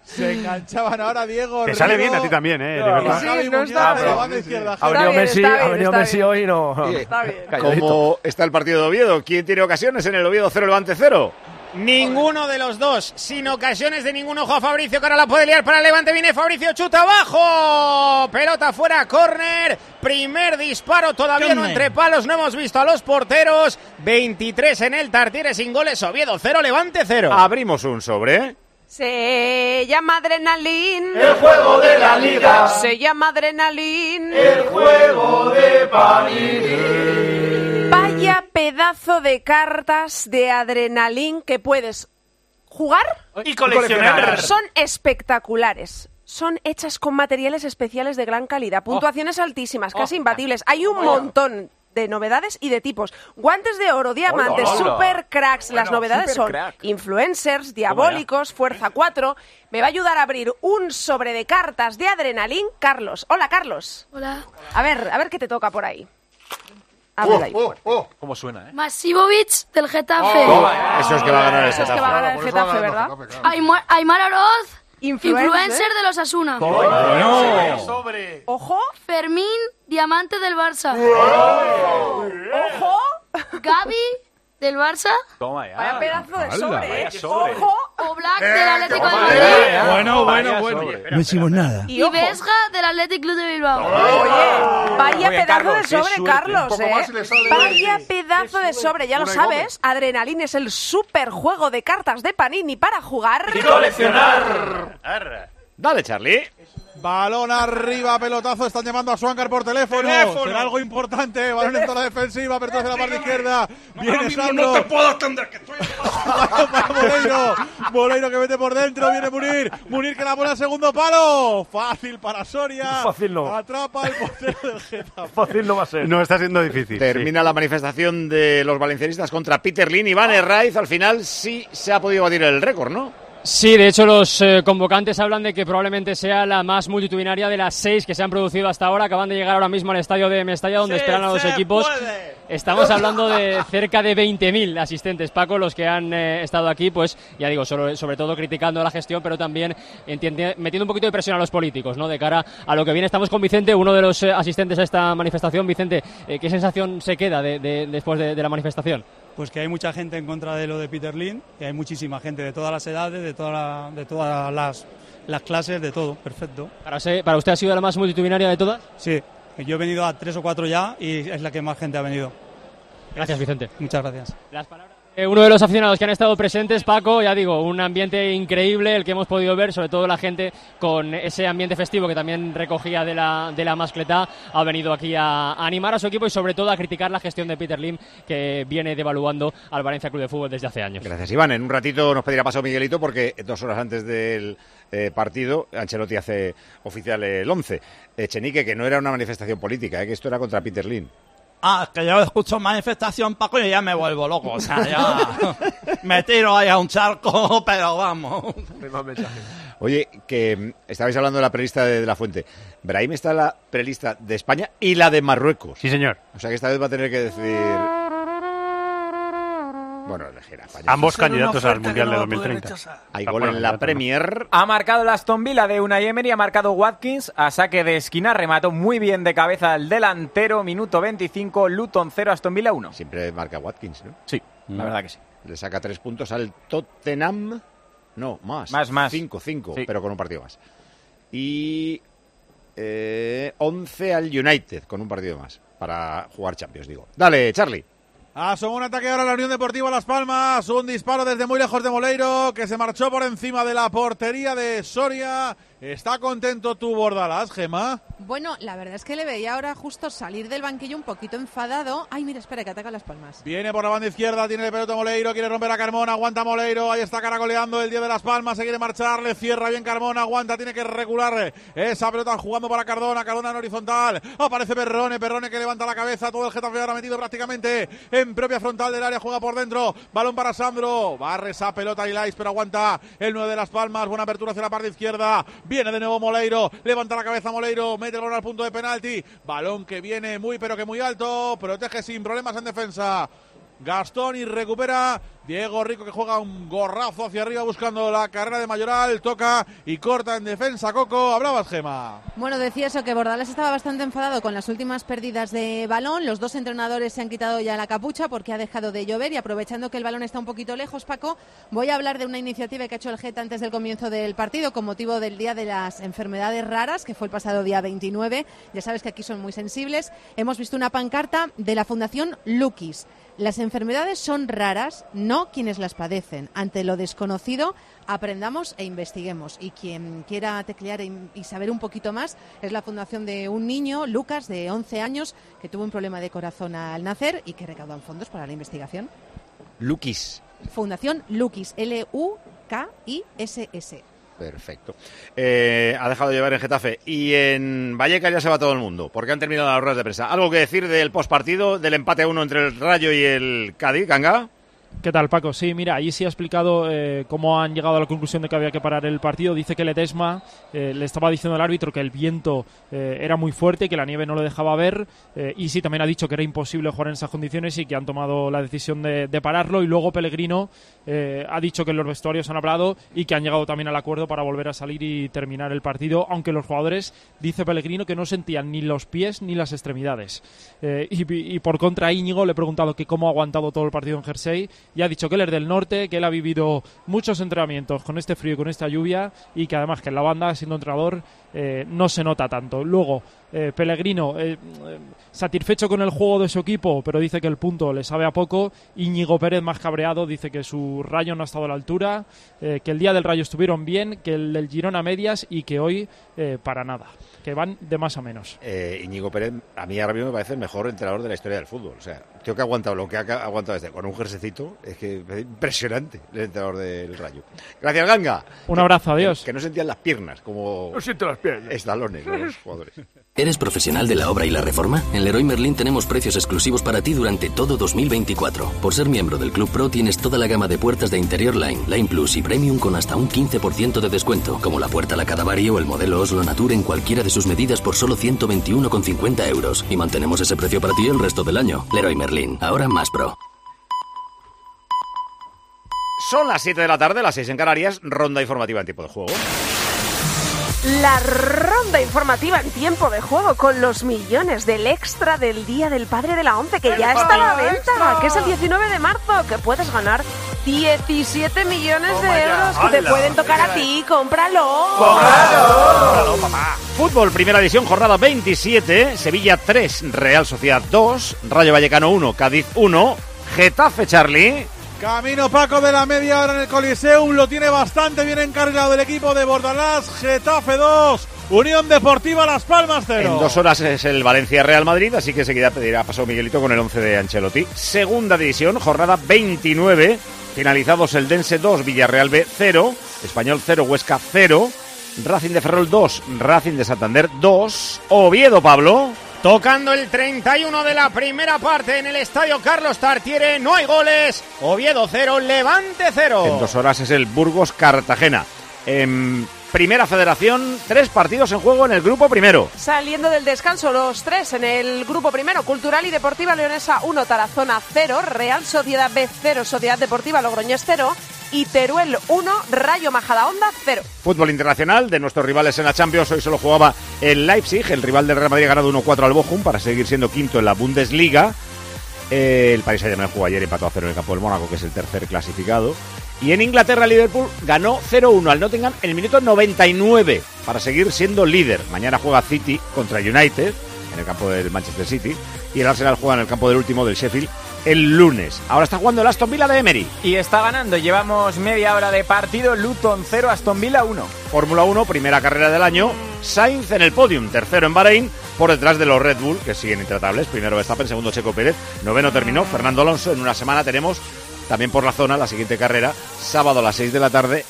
Se enganchaban ahora Diego. Te sale bien a ti también, ¿eh? No, Sí, no está. Ha venido Messi, ha venido Messi bien. hoy y no. Está bien. ¿Cómo está el partido de Oviedo? ¿Quién tiene ocasiones en el Oviedo 0 Levante 0? Ninguno de los dos, sin ocasiones de ningún ojo a Fabricio, que ahora la puede liar para el Levante. Viene Fabricio, chuta abajo. Pelota fuera, córner. Primer disparo, todavía no entre palos. No hemos visto a los porteros. 23 en el Tartiere sin goles. Oviedo 0, Levante 0. Abrimos un sobre. Se llama Adrenalín. El juego de la liga. Se llama Adrenalín. El juego de Panini. Vaya pedazo de cartas de adrenalín que puedes jugar Y coleccionar. Son espectaculares. Son hechas con materiales especiales de gran calidad, puntuaciones altísimas, casi imbatibles. Hay un montón de novedades y de tipos. Guantes de oro, diamantes, Hola, hola. super cracks. Las Bueno, novedades son influencers, diabólicos, fuerza 4. Me va a ayudar a abrir un sobre de cartas de adrenalín, Carlos. Hola, Carlos. Hola. A ver, a ver qué te toca por ahí. Ábrela ahí. ¿Cómo suena, eh? Masimovic del Getafe. Eso es que va a ganar el Eso es que va a ganar el Getafe, ¿verdad? Aymar, Aymar Oroz, Influencer. influencer de los Asuna. Sobre. Ojo. Fermín, diamante del Barça. Ojo. Gaby, del Barça. Toma ya. Vaya pedazo de Hala, sobre, ¿eh? vaya sobre. Ojo. O Black, del Atlético de Madrid. ya. Bueno, bueno, bueno. No hicimos nada. Y ojo. Vesga, del Athletic Club de Bilbao. Oye, vaya Oye, pedazo Carlos, de sobre, suerte. Carlos, ¿eh? Vaya pedazo de sobre, ya lo sabes. Adrenalin es el super juego de cartas de Panini para jugar. Y coleccionar. Dale, Charlie. Balón arriba, pelotazo. Están llamando a Suancar por teléfono. Teléfono. Será algo importante. Balón en zona defensiva. Apertura hacia la parte izquierda. Viene Sandro. No te puedo atender, que estoy... [laughs] Para Moleiro. Moleiro que mete por dentro. Viene Munir. Munir que la pone al segundo palo. Fácil para Soria. Fácil no. Atrapa al portero del Getafe. [laughs] Fácil no va a ser. No, está siendo difícil. Termina la manifestación de los valencianistas contra Peter Lin y Van Herraiz. Al final sí se ha podido batir el récord, ¿no? Sí, de hecho los eh, convocantes hablan de que probablemente sea la más multitudinaria de las seis que se han producido hasta ahora. Acaban de llegar ahora mismo al estadio de Mestalla donde Sí, esperan a los equipos. puede. Estamos hablando de cerca de 20.000 asistentes, Paco, los que han eh, estado aquí, pues ya digo, sobre, sobre todo criticando la gestión, pero también entiende- metiendo un poquito de presión a los políticos, ¿no? De cara a lo que viene. Estamos con Vicente, uno de los eh, asistentes a esta manifestación. Vicente, ¿qué sensación se queda de- de- después de- de la manifestación? Pues que hay mucha gente en contra de lo de Peter Lin, que hay muchísima gente de todas las edades, de, toda la- de todas las, las clases, de todo, perfecto. ¿Para, ¿Para usted ha sido la más multitudinaria de todas? Sí, yo he venido a tres o cuatro ya y es la que más gente ha venido. Gracias, Vicente. Muchas gracias. Eh, uno de los aficionados que han estado presentes, Paco, ya digo, un ambiente increíble el que hemos podido ver, sobre todo la gente con ese ambiente festivo que también recogía de la, de la mascletá, ha venido aquí a, animar a su equipo y sobre todo a criticar la gestión de Peter Lim que viene devaluando al Valencia Club de Fútbol desde hace años. Gracias, Iván. En un ratito nos pedirá paso Miguelito porque dos horas antes del eh, partido Ancelotti hace oficial el 11. Echenique, que no era una manifestación política, eh, que esto era contra Peter Lin. Ah, es que yo escucho manifestación, Paco, y ya me vuelvo loco. O sea, ya me tiro ahí a un charco, [laughs] pero vamos. Oye, que estabais hablando de la prelista de, de la Fuente. Brahim está en la prelista de España y la de Marruecos. Sí, señor. O sea que esta vez va a tener que decidir. Bueno, elegir a España. Ambos candidatos al Mundial de 2030. Hay gol en la Premier. Ha marcado el Aston Villa de Unai Emery, ha marcado Watkins a saque de esquina, remató muy bien de cabeza el delantero, minuto 25, Luton 0, Aston Villa 1. Siempre marca Watkins, ¿no? Sí, la verdad que sí. Le saca tres puntos al Tottenham. No, más. Más, más. Cinco, cinco, Sí. pero con un partido más. Y eh, 11 al United, con un partido más, para jugar Champions, digo. Dale, Charlie. Asomó un ataque ahora la Unión Deportiva Las Palmas. Un disparo desde muy lejos de Moleiro que se marchó por encima de la portería de Soria. ¿Está contento tú, Bordalas, Gema? Bueno, la verdad es que le veía ahora justo salir del banquillo un poquito enfadado. Ay, mira, espera, que ataca las palmas. Viene por la banda izquierda, tiene el pelota Moleiro, quiere romper a Carmona, aguanta Moleiro, ahí está caracoleando el día de las palmas, se quiere marchar, le cierra bien Carmona, aguanta, tiene que regular esa pelota jugando para Cardona, Cardona en horizontal, aparece Perrone, Perrone que levanta la cabeza, todo el Getafe ahora metido prácticamente en propia frontal del área, juega por dentro, balón para Sandro, barre esa pelota Ilais, pero aguanta el 9 de las palmas, buena apertura hacia la parte izquierda, viene de nuevo Moleiro, levanta la cabeza Moleiro, mete el balón al punto de penalti, balón que viene muy pero que muy alto, protege sin problemas en defensa. Gastón y recupera Diego Rico que juega un gorrazo hacia arriba buscando la carrera de Mayoral, toca y corta en defensa. Coco, hablabas Gema. Bueno, decía eso, que Bordalás estaba bastante enfadado con las últimas pérdidas de balón. Los dos entrenadores se han quitado ya la capucha porque ha dejado de llover y aprovechando que el balón está un poquito lejos, Paco, voy a hablar de una iniciativa que ha hecho el Geta antes del comienzo del partido con motivo del Día de las Enfermedades Raras, que fue el pasado día 29. Ya sabes que aquí son muy sensibles. Hemos visto una pancarta de la Fundación Lukis. Las enfermedades son raras, no quienes las padecen. Ante lo desconocido, aprendamos e investiguemos. Y quien quiera teclear y saber un poquito más es la fundación de un niño, Lucas, de 11 años, que tuvo un problema de corazón al nacer y que recaudan fondos para la investigación. Lukis. Fundación Lukis, L-U-K-I-S-S. Perfecto. Eh, ha dejado de llevar en Getafe. Y en Vallecas ya se va todo el mundo, porque han terminado las ruedas de prensa. ¿Algo que decir del postpartido, del empate a uno entre el Rayo y el Cádiz, Ganga? ¿Qué tal, Paco? Sí, mira, ahí sí ha explicado eh, cómo han llegado a la conclusión de que había que parar el partido. Dice que Ledesma eh, le estaba diciendo al árbitro que el viento eh, era muy fuerte, que la nieve no lo dejaba ver. eh, y sí, también ha dicho que era imposible jugar en esas condiciones y que han tomado la decisión de, pararlo. Y luego Pellegrino ha dicho que los vestuarios han hablado y que han llegado también al acuerdo para volver a salir y terminar el partido. Aunque los jugadores, dice Pellegrino, que no sentían ni los pies ni las extremidades. Y, y por contra, Íñigo le he preguntado que cómo ha aguantado todo el partido en Jersey y ha dicho que él es del norte, que él ha vivido muchos entrenamientos con este frío y con esta lluvia y que además que en la banda, siendo entrenador, eh, no se nota tanto. Luego, eh, Pellegrino, eh, satisfecho con el juego de su equipo, pero dice que el punto le sabe a poco. Íñigo Pérez, más cabreado, dice que su rayo no ha estado a la altura, que el día del rayo estuvieron bien, que el del Girona medias y que hoy para nada, que van de más a menos. Eh, Íñigo Pérez, a mí ahora mismo me parece el mejor entrenador de la historia del fútbol. O sea, creo que ha aguantado lo que ha aguantado este con un jersecito. Es que es impresionante el entrenador del Rayo. Gracias, Ganga. Un abrazo, adiós. Que, que no sentían las piernas como. No siento las piernas. Estalones los jugadores. [laughs] ¿Eres profesional de la obra y la reforma? En Leroy Merlin tenemos precios exclusivos para ti durante todo 2024. Por ser miembro del Club Pro tienes toda la gama de puertas de Interior Line, Line Plus y Premium con hasta un 15% de descuento, como la puerta La Cadavario o el modelo Oslo Nature en cualquiera de sus medidas por solo 121,50 euros. Y mantenemos ese precio para ti el resto del año. Leroy Merlin, ahora más pro. Son las 7 de la tarde, las 6 en Canarias, ronda informativa en tiempo de juego. La ronda informativa en tiempo de juego con los millones del extra del Día del Padre de la ONCE que ya está a la venta, que es el 19 de marzo, que puedes ganar 17 millones de euros que te pueden tocar a ti. ¡Cómpralo! Fútbol, primera división, jornada 27, Sevilla 3, Real Sociedad 2, Rayo Vallecano 1, Cádiz 1, Getafe Charlie. Camino Paco de la media hora en el Coliseum, lo tiene bastante bien encargado el equipo de Bordalás, Getafe 2, Unión Deportiva Las Palmas 0. En dos horas es el Valencia Real Madrid, así que enseguida pedirá paso Miguelito con el 11 de Ancelotti. Segunda división, jornada 29, finalizados el Dense 2, Villarreal B 0, Español 0, Huesca 0, Racing de Ferrol 2, Racing de Santander 2, Oviedo Pablo. Tocando el 31 de la primera parte en el estadio Carlos Tartiere, no hay goles. Oviedo 0, Levante 0. En dos horas es el Burgos Cartagena. En Primera Federación, tres partidos en juego en el grupo primero. Saliendo del descanso, los tres en el grupo primero, Cultural y Deportiva Leonesa 1, Tarazona 0, Real Sociedad B 0, Sociedad Deportiva Logroñés 0 y Teruel 1, Rayo Majadahonda 0. Fútbol internacional de nuestros rivales en la Champions. Hoy solo jugaba el Leipzig, el rival del Real Madrid ha ganado 1-4 al Bochum para seguir siendo quinto en la Bundesliga. El Paris Saint-Germain jugó ayer y empató a 0 en el campo del Mónaco, que es el tercer clasificado. Y en Inglaterra, Liverpool ganó 0-1 al Nottingham en el minuto 99. para seguir siendo líder. Mañana juega City contra United en el campo del Manchester City y el Arsenal juega en el campo del último del Sheffield el lunes. Ahora está jugando el Aston Villa de Emery. Y está ganando. Llevamos media hora de partido. Luton 0, Aston Villa 1. Fórmula 1, primera carrera del año. Sainz en el podium, tercero en Bahrein, por detrás de los Red Bull, que siguen intratables. Primero Verstappen, segundo Checo Pérez, noveno terminó Fernando Alonso. En una semana tenemos también por la zona la siguiente carrera, sábado a las 6 de la tarde,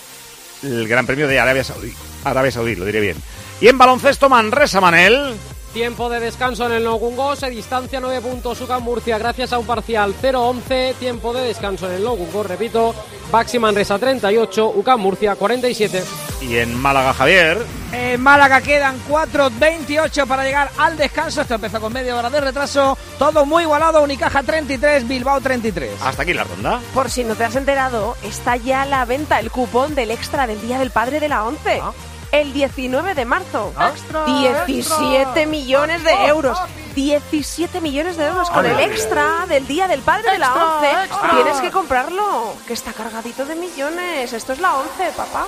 el Gran Premio de Arabia Saudí. Arabia Saudí, lo diré bien. Y en baloncesto, Manresa Manel. Tiempo de descanso en el Logungo, se distancia 9 puntos UCAM Murcia gracias a un parcial 0-11. Tiempo de descanso en el Logungo, repito, Baxi Manresa 38, UCAM Murcia 47. Y en Málaga, Javier. En Málaga quedan 4.28 para llegar al descanso. Esto empezó con media hora de retraso. Todo muy igualado. Unicaja 33, Bilbao 33. Hasta aquí la ronda. Por si no te has enterado, está ya a la venta el cupón del extra del Día del Padre de la ONCE. El 19 de marzo. 17 millones de euros. 17 millones de euros con el extra del Día del Padre de la Extra, ONCE. extra. Tienes que comprarlo, que está cargadito de millones. Esto es la ONCE, papá.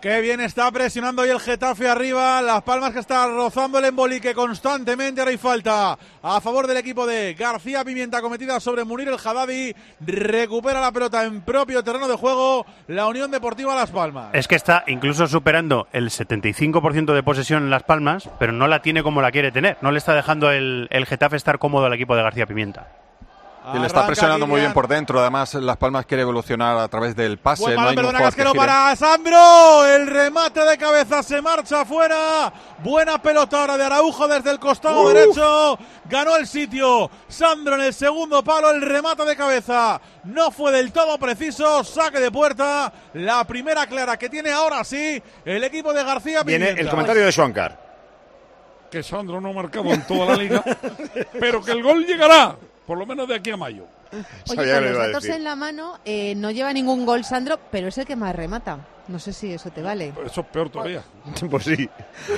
Qué bien está presionando hoy el Getafe arriba. Las palmas que está rozando el embolique constantemente. Ahora hay falta a favor del equipo de García Pimienta cometida sobre Munir el Haddadi. Recupera la pelota en propio terreno de juego. La Unión Deportiva Las Palmas. Es que está incluso superando el 75% de posesión en Las Palmas, pero no la tiene como la quiere tener. No le está dejando el, el Getafe estar cómodo al equipo de García Pimienta. Y le está presionando muy bien por dentro. Además, Las Palmas quiere evolucionar a través del pase. Buen no hay jugador que para Sandro. El remate de cabeza se marcha afuera. Buena pelota ahora de Araujo desde el costado derecho. Ganó el sitio. Sandro en el segundo palo. El remate de cabeza no fue del todo preciso. Saque de puerta. La primera clara que tiene ahora sí el equipo de García Viene Pimienta. el comentario de Schwankar. Que Sandro no ha marcado en toda la liga, [laughs] pero que el gol llegará, por lo menos de aquí a mayo. Oye, con los datos en la mano, eh, no lleva ningún gol Sandro, pero es el que más remata. No sé si eso te vale. Eso es peor todavía. [laughs] Pues sí.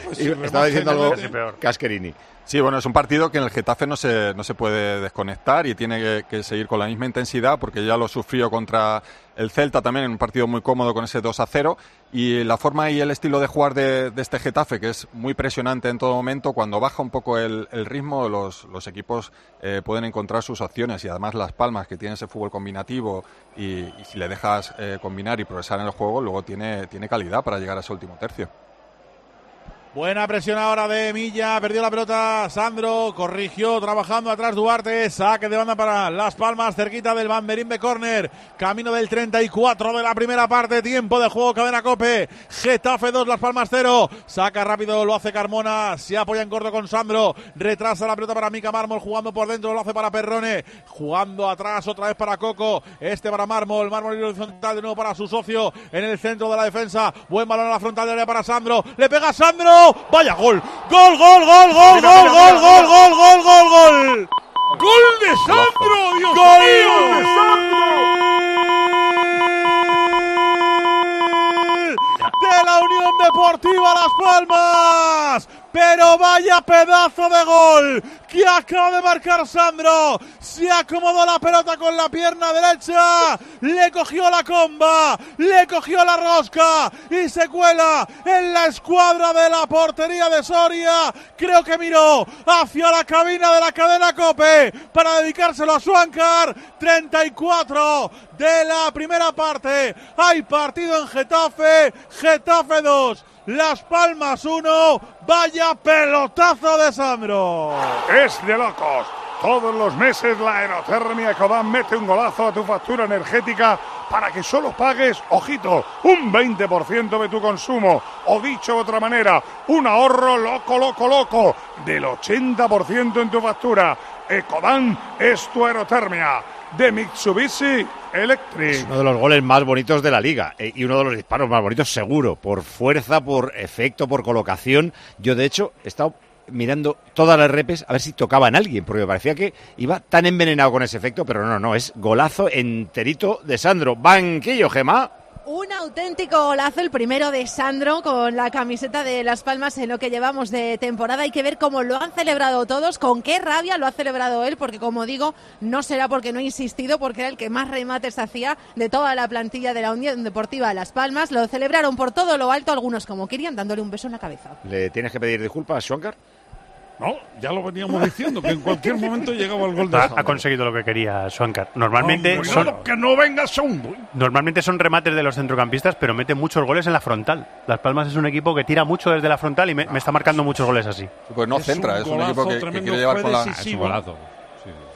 Pues Estaba diciendo algo Casquerini. Sí, bueno, es un partido que en el Getafe no se, no se puede desconectar y tiene que, que seguir con la misma intensidad porque ya lo sufrió contra el Celta también en un partido muy cómodo con ese 2 a 0 y la forma y el estilo de jugar de, de este Getafe que es muy presionante en todo momento, cuando baja un poco el, el ritmo los, los equipos eh, pueden encontrar sus opciones y además Las Palmas que tiene ese fútbol combinativo y, y si le dejas eh, combinar y progresar en el juego luego tiene, tiene calidad para llegar a ese último tercio. Buena presión ahora de Milla, perdió la pelota Sandro, corrigió, trabajando atrás Duarte, saque de banda para Las Palmas, cerquita del banderín de córner, camino del 34 de la primera parte, tiempo de juego, cadena cope, Getafe 2, Las Palmas 0, saca rápido, lo hace Carmona, se apoya en corto con Sandro, retrasa la pelota para Mica Mármol, jugando por dentro, lo hace para Perrone, jugando atrás otra vez para Coco, este para Mármol, Mármol horizontal de nuevo para su socio, en el centro de la defensa, buen balón a la frontal de área para Sandro, le pega Sandro, vaya gol, gol, gol, gol, gol, Mira, gol, mira, gol, mira, gol, gol, gol, gol, gol. ¡Gol de Sandro! ¡Dios Gol mío! de de la Unión Deportiva Las Palmas. Pero vaya pedazo de gol que acaba de marcar Sandro. Se acomodó la pelota con la pierna derecha. Le cogió la comba. Le cogió la rosca. Y se cuela en la escuadra de la portería de Soria. Creo que miró hacia la cabina de la cadena Cope para dedicárselo a Suancar. 34 de la primera parte. Hay partido en Getafe. Getafe 2. Las Palmas 1. Vaya pelotazo de Sandro. Es de locos. Todos los meses la aerotermia Ecodan mete un golazo a tu factura energética para que solo pagues, ojito, un 20% de tu consumo. O dicho de otra manera, un ahorro loco, loco, loco del 80% en tu factura. Ecodan es tu aerotermia. De Mitsubishi Electric. Uno de los goles más bonitos de la liga eh, y uno de los disparos más bonitos seguro, por fuerza, por efecto, por colocación. Yo de hecho he estado mirando todas las repes a ver si tocaban a alguien, porque me parecía que iba tan envenenado con ese efecto, pero no, no, es golazo enterito de Sandro. Banquillo, Gema. Un auténtico golazo, el primero de Sandro con la camiseta de Las Palmas en lo que llevamos de temporada. Hay que ver cómo lo han celebrado todos, con qué rabia lo ha celebrado él, porque como digo, no será porque no ha insistido, porque era el que más remates hacía de toda la plantilla de la Unión Deportiva Las Palmas. Lo celebraron por todo lo alto, algunos como querían, dándole un beso en la cabeza. ¿Le tienes que pedir disculpas, Schwankar? No, ya lo veníamos diciendo, que en cualquier momento llegaba el gol de Ha, ha conseguido lo que quería Swankar. Normalmente son, que no venga Sound. normalmente son remates de los centrocampistas, pero mete muchos goles en la frontal. Las Palmas es un equipo que tira mucho desde la frontal y me, me está marcando muchos goles así. Pues no Es centra, un es un equipo que, que quiere llevar fue con la... decisivo.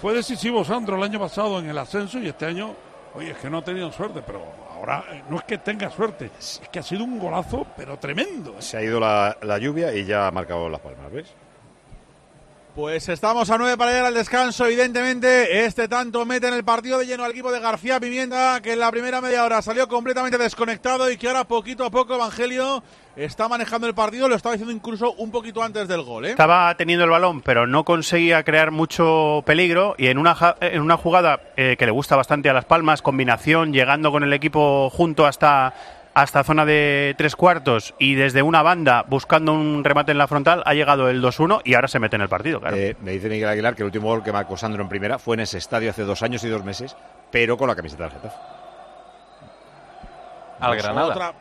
Fue decisivo Sandro el año pasado en el ascenso y este año, oye, es que no ha tenido suerte, pero ahora eh, no es que tenga suerte, es que ha sido un golazo, pero tremendo. ¿eh? Se ha ido la, la lluvia y ya ha marcado las palmas, ¿ves? Pues estamos a nueve para llegar al descanso. Evidentemente, este tanto mete en el partido de lleno al equipo de García Pimienta, que en la primera media hora salió completamente desconectado y que ahora poquito a poco Evangelio está manejando el partido. Lo estaba diciendo incluso un poquito antes del gol. ¿eh? Estaba teniendo el balón, pero no conseguía crear mucho peligro. Y en una, en una jugada eh, que le gusta bastante a Las Palmas, combinación, llegando con el equipo junto hasta, hasta zona de tres cuartos y desde una banda buscando un remate en la frontal, ha llegado el 2-1 y ahora se mete en el partido. Claro. Eh, me dice Miguel Aguilar que el último gol que marcó Sandro en primera fue en ese estadio hace dos años y dos meses, pero con la camiseta del Getafe. Al Granada. Otra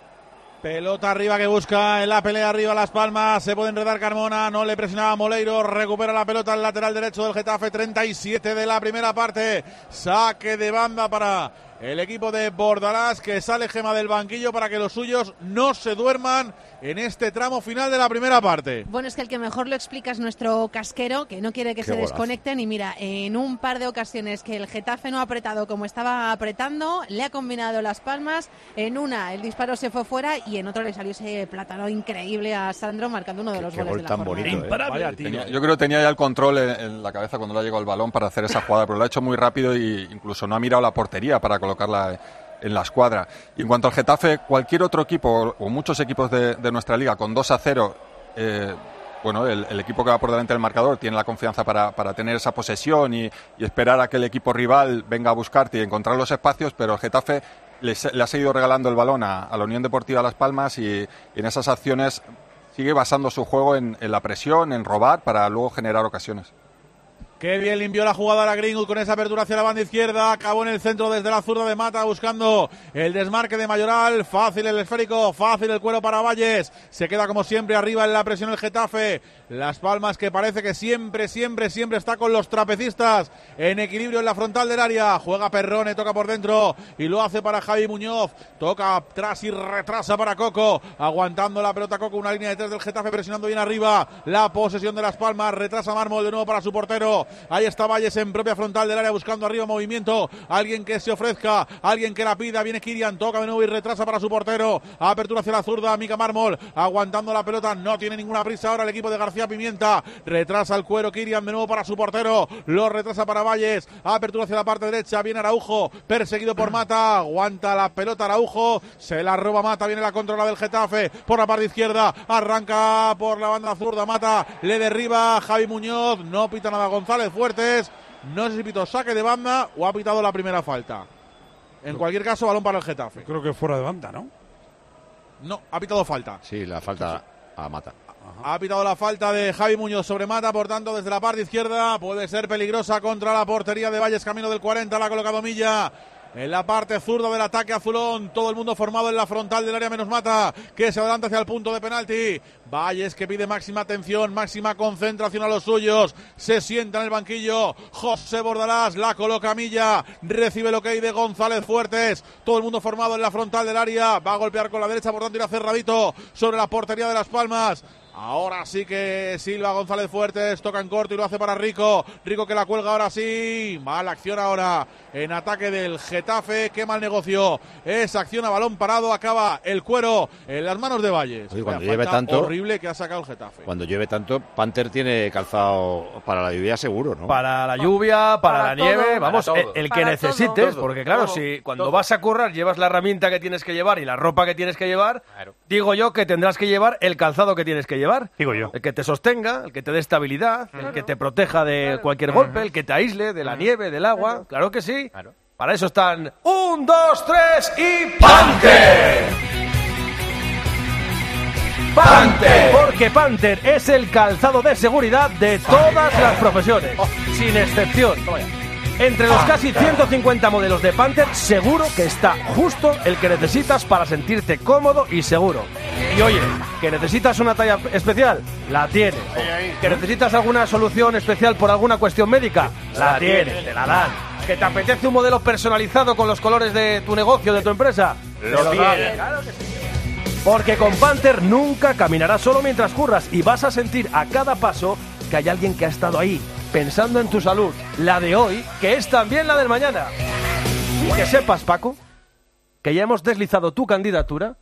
pelota arriba que busca en la pelea arriba Las Palmas. Se puede enredar Carmona. No le presionaba Moleiro. Recupera la pelota al lateral derecho del Getafe. 37 de la primera parte. Saque de banda para el equipo de Bordalás que sale Gema del banquillo para que los suyos no se duerman en este tramo final de la primera parte. Bueno, es que el que mejor lo explica es nuestro casquero, que no quiere que Qué se desconecten. Y mira, en un par de ocasiones que el Getafe no ha apretado como estaba apretando, le ha combinado las palmas. En una, el disparo se fue fuera y en otro le salió ese plátano increíble a Sandro, marcando uno de los goles de la jornada. Tenía- yo creo que tenía ya el control en, en la cabeza cuando le ha llegado el balón para hacer esa jugada, pero lo ha hecho muy rápido y incluso no ha mirado la portería para colocarla en la escuadra. Y en cuanto al Getafe, cualquier otro equipo o muchos equipos de, nuestra liga con 2 a 0, eh, bueno, el, equipo que va por delante del marcador tiene la confianza para, para tener esa posesión y, esperar a que el equipo rival venga a buscarte y encontrar los espacios, pero el Getafe les- le ha seguido regalando el balón a, la Unión Deportiva Las Palmas y, en esas acciones sigue basando su juego en la presión, en robar para luego generar ocasiones. Qué bien limpió la jugada la Greenwood con esa apertura hacia la banda izquierda. Acabó en el centro desde la zurda de Mata buscando el desmarque de Mayoral. Fácil el esférico, fácil el cuero para Valles. Se queda como siempre arriba en la presión el Getafe. Las Palmas que parece que siempre, siempre, siempre está con los trapecistas en equilibrio en la frontal del área. Juega Perrone, toca por dentro y lo hace para Javi Muñoz. Toca atrás y retrasa para Coco. Aguantando la pelota Coco, una línea de tres del Getafe presionando bien arriba. La posesión de Las Palmas. Retrasa Mármol de nuevo para su portero. Ahí está Valles en propia frontal del área buscando arriba movimiento. Alguien que se ofrezca, alguien que la pida. Viene Kirian, toca de nuevo y retrasa para su portero. Apertura hacia la zurda, Mica Mármol aguantando la pelota. No tiene ninguna prisa ahora el equipo de García Pimienta. Retrasa el cuero Kirian de nuevo para su portero. Lo retrasa para Valles. Apertura hacia la parte derecha. Viene Araujo, perseguido por Mata. Aguanta la pelota Araujo. Se la roba Mata. Viene la controla del Getafe por la parte izquierda. Arranca por la banda zurda. Mata le derriba Javi Muñoz. No pita nada González Fuertes. No sé si pitó saque de banda o ha pitado la primera falta. En cualquier caso, balón para el Getafe. Creo que fuera de banda, ¿no? No, ha pitado falta. Sí, la falta a Mata. Ha pitado la falta de Javi Muñoz sobre Mata, por tanto, desde la parte izquierda puede ser peligrosa contra la portería de Valles, camino del 40, la ha colocado Milla. En la parte zurda del ataque azulón, todo el mundo formado en la frontal del área menos mata, que se adelanta hacia el punto de penalti. Valles que pide máxima atención, máxima concentración a los suyos. Se sienta en el banquillo. José Bordalás la coloca a Milla. Recibe el ok de González Fuertes. Todo el mundo formado en la frontal del área. Va a golpear con la derecha, por tanto irá cerradito sobre la portería de Las Palmas. Ahora sí que Silva González Fuertes toca en corto y lo hace para Rico. Rico que la cuelga ahora sí. Mala acción ahora en ataque del Getafe. Qué mal negocio. Esa acción a balón parado. Acaba el cuero en las manos de Valles. Oye, cuando lleve tanto- Horrible que ha sacado el Getafe. Cuando llueve tanto, Panther tiene calzado para la lluvia seguro, ¿no? Para la lluvia, para, Para la nieve, vamos, para el, que Para necesites, todo, porque claro, todo, si cuando todo. vas a currar llevas la herramienta que tienes que llevar y la ropa que tienes que llevar, digo yo que tendrás que llevar el calzado que tienes que llevar. Llevar. Digo yo. El que te sostenga, el que te dé estabilidad, el que te proteja de cualquier golpe, el que te aísle de la nieve, del agua. Claro que sí. Para eso están un, dos, tres y ¡Panther! ¡Panther! Porque Panther es el calzado de seguridad de todas las profesiones, sin excepción. Entre los casi 150 modelos de Panther, seguro que está justo el que necesitas para sentirte cómodo y seguro. Y oye, que necesitas una talla especial, la tienes. Que necesitas alguna solución especial por alguna cuestión médica, la tienes, te la dan. Que te apetece un modelo personalizado con los colores de tu negocio, de tu empresa, Lo tienes. Porque con Panther nunca caminarás solo mientras curras y vas a sentir a cada paso que hay alguien que ha estado ahí, pensando en tu salud, la de hoy, que es también la del mañana. Y que sepas, Paco, que ya hemos deslizado tu candidatura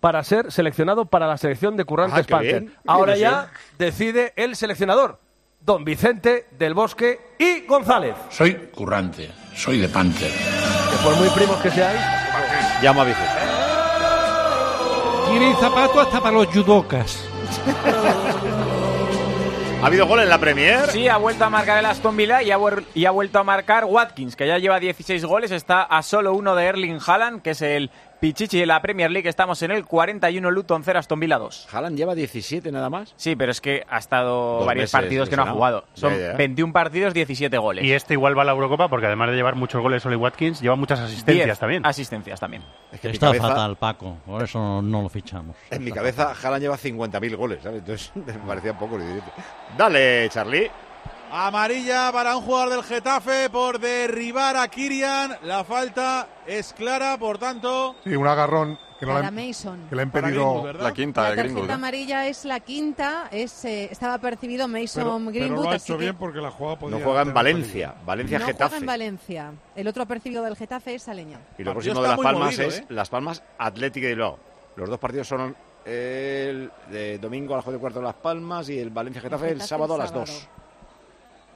para ser seleccionado para la selección de currantes Ah, Panther. bien. Ahora ya decide el seleccionador, don Vicente del Bosque y González. Soy currante, soy de Panther. Que por muy primos que seáis, Llama a Vicente. Tienen zapatos hasta para los judocas. [laughs] ¿Ha habido gol en la Premier? Sí, ha vuelto a marcar el Aston Villa y ha, y ha vuelto a marcar Watkins, que ya lleva 16 goles, está a solo uno de Erling Haaland, que es el pichichi de la Premier League. Estamos en el 41 Luton 0, Aston Villa 2. Haaland lleva 17 nada más. Sí, pero es que ha estado Dos varios meses partidos que no ha jugado. Son Ya, ya. 21 partidos, 17 goles. Y este igual va a la Eurocopa porque además de llevar muchos goles Oli Watkins, lleva muchas asistencias Diez también. Asistencias también. Es que en mi Está cabeza- fatal, Paco. Por eso no lo fichamos. En mi cabeza, Haaland lleva 50.000 goles, ¿sabes? Entonces [laughs] me parecía poco. Dale, Charlie. Amarilla para un jugador del Getafe por derribar a Kirian. La falta es clara, por tanto. Sí, un agarrón que, no le Para han- Mason. que le ha Para impedido. Greenwood, ¿verdad? La quinta La de tarjeta Greenwood. ¿eh? amarilla es la quinta, es, eh, estaba percibido Mason pero Greenwood. lo ha hecho bien porque la jugada podía No juega en Valencia. Valencia no Getafe. juega en Valencia. El otro percibido del Getafe es Aleña. Y lo próximo de Las Palmas movido, es ¿eh? Las Palmas Atlético de Bilbao. Los dos partidos son el de domingo a las 4 y cuarto Las Palmas y el Valencia Getafe el, Getafe sábado a el las sábado. 2.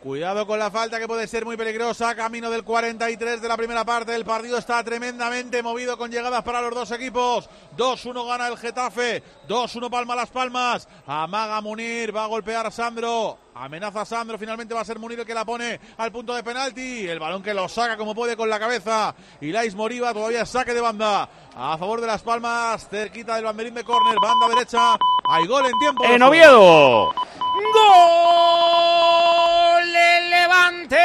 Cuidado con la falta que puede ser muy peligrosa. Camino del 43 de la primera parte. El partido está tremendamente movido con llegadas para los dos equipos. 2-1 gana el Getafe. 2-1 Palma Las Palmas. Amaga Munir. Va a golpear a Sandro. Amenaza a Sandro. Finalmente va a ser Munir el que la pone al punto de penalti. El balón que lo saca como puede con la cabeza. Ilais Moriba todavía saque de banda. A favor de Las Palmas. Cerquita del banderín de córner. Banda derecha. Hay gol en tiempo. ¡En Oviedo! ¡Gol del Levante!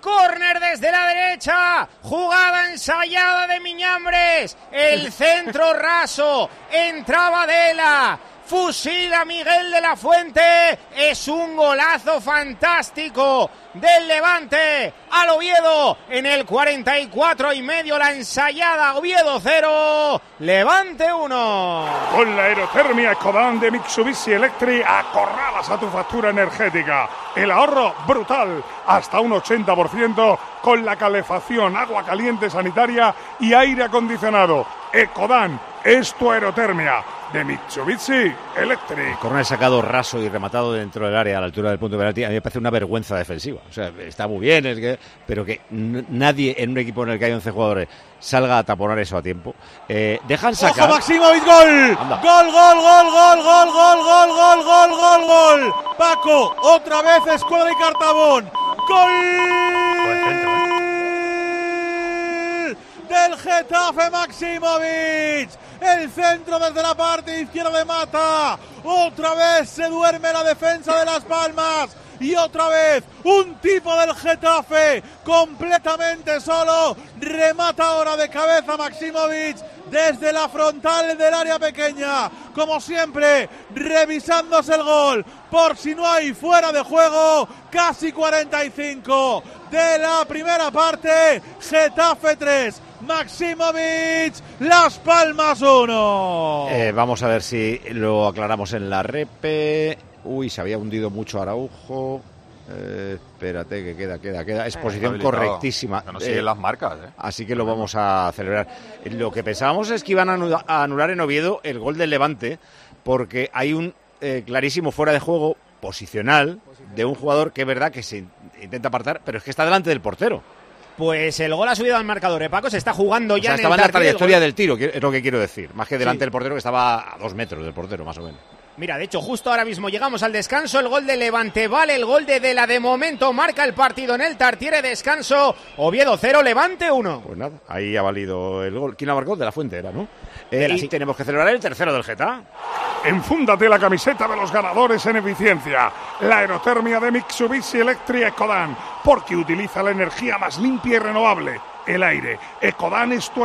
Córner desde la derecha, jugada ensayada de Miñambres, el centro raso, entraba Dela, fusila Miguel de la Fuente, es un golazo fantástico del Levante al Oviedo en el 44 y medio la ensayada Oviedo 0, Levante 1. Con la aerotermia Ecodan de Mitsubishi Electric acorralas a tu factura energética. El ahorro brutal, hasta un 80% con la calefacción, agua caliente sanitaria y aire acondicionado. Ecodan es tu aerotermia de Mitsubishi Electric. Corner sacado raso y rematado dentro del área a la altura del punto de penalti. A mí me parece una vergüenza defensiva. O sea, está muy bien, es que, pero que nadie en un equipo en el que hay 11 jugadores salga a taponar eso a tiempo. Eh, dejan sacar. ¡Ojo, Maximovic! ¡Gol! Anda. ¡Gol, gol, gol, gol, gol, gol, gol, gol, gol, gol, gol! Paco, otra vez Escuadra y Cartabón. ¡Gol! Del Getafe Maximovic. El centro desde la parte izquierda de Mata. Otra vez se duerme la defensa de Las Palmas. Y otra vez un tipo del Getafe completamente solo. Remata ahora de cabeza Maximovic desde la frontal del área pequeña. Como siempre, revisándose el gol. Por si no hay fuera de juego, casi 45 de la primera parte. Getafe 3, Maximovic, Las Palmas 1. Eh, vamos a ver si lo aclaramos en la repe. Uy, se había hundido mucho Araujo. Eh, espérate, que queda, queda, queda. Es Eh, posición habilitado. correctísima. No siguen las marcas, ¿eh? Así que lo vamos a celebrar. Lo que pensábamos es que iban a anu- a anular en Oviedo el gol del Levante, porque hay un eh, clarísimo fuera de juego posicional de un jugador que es verdad que se in- intenta apartar, pero es que está delante del portero. Pues el gol ha subido al marcador, ¿eh, Paco? Se está jugando O ya sea, en estaba el en la trayectoria del tiro, es lo que quiero decir. Más que delante Sí. del portero, que estaba a dos metros del portero, más o menos. Mira, de hecho, justo ahora mismo llegamos al descanso. El gol de Levante vale, el gol de Dela de momento marca el partido en el Tartiere. Descanso, Oviedo 0, Levante 1. Pues nada, ahí ha valido el gol. ¿Quién la marcó? De la Fuente era, ¿no? Eh, la- y tenemos que celebrar el tercero del Geta. Enfúndate la camiseta de los ganadores en eficiencia. La aerotermia de Mitsubishi Electric Ecodan, porque utiliza la energía más limpia y renovable, el aire. Ecodan es tu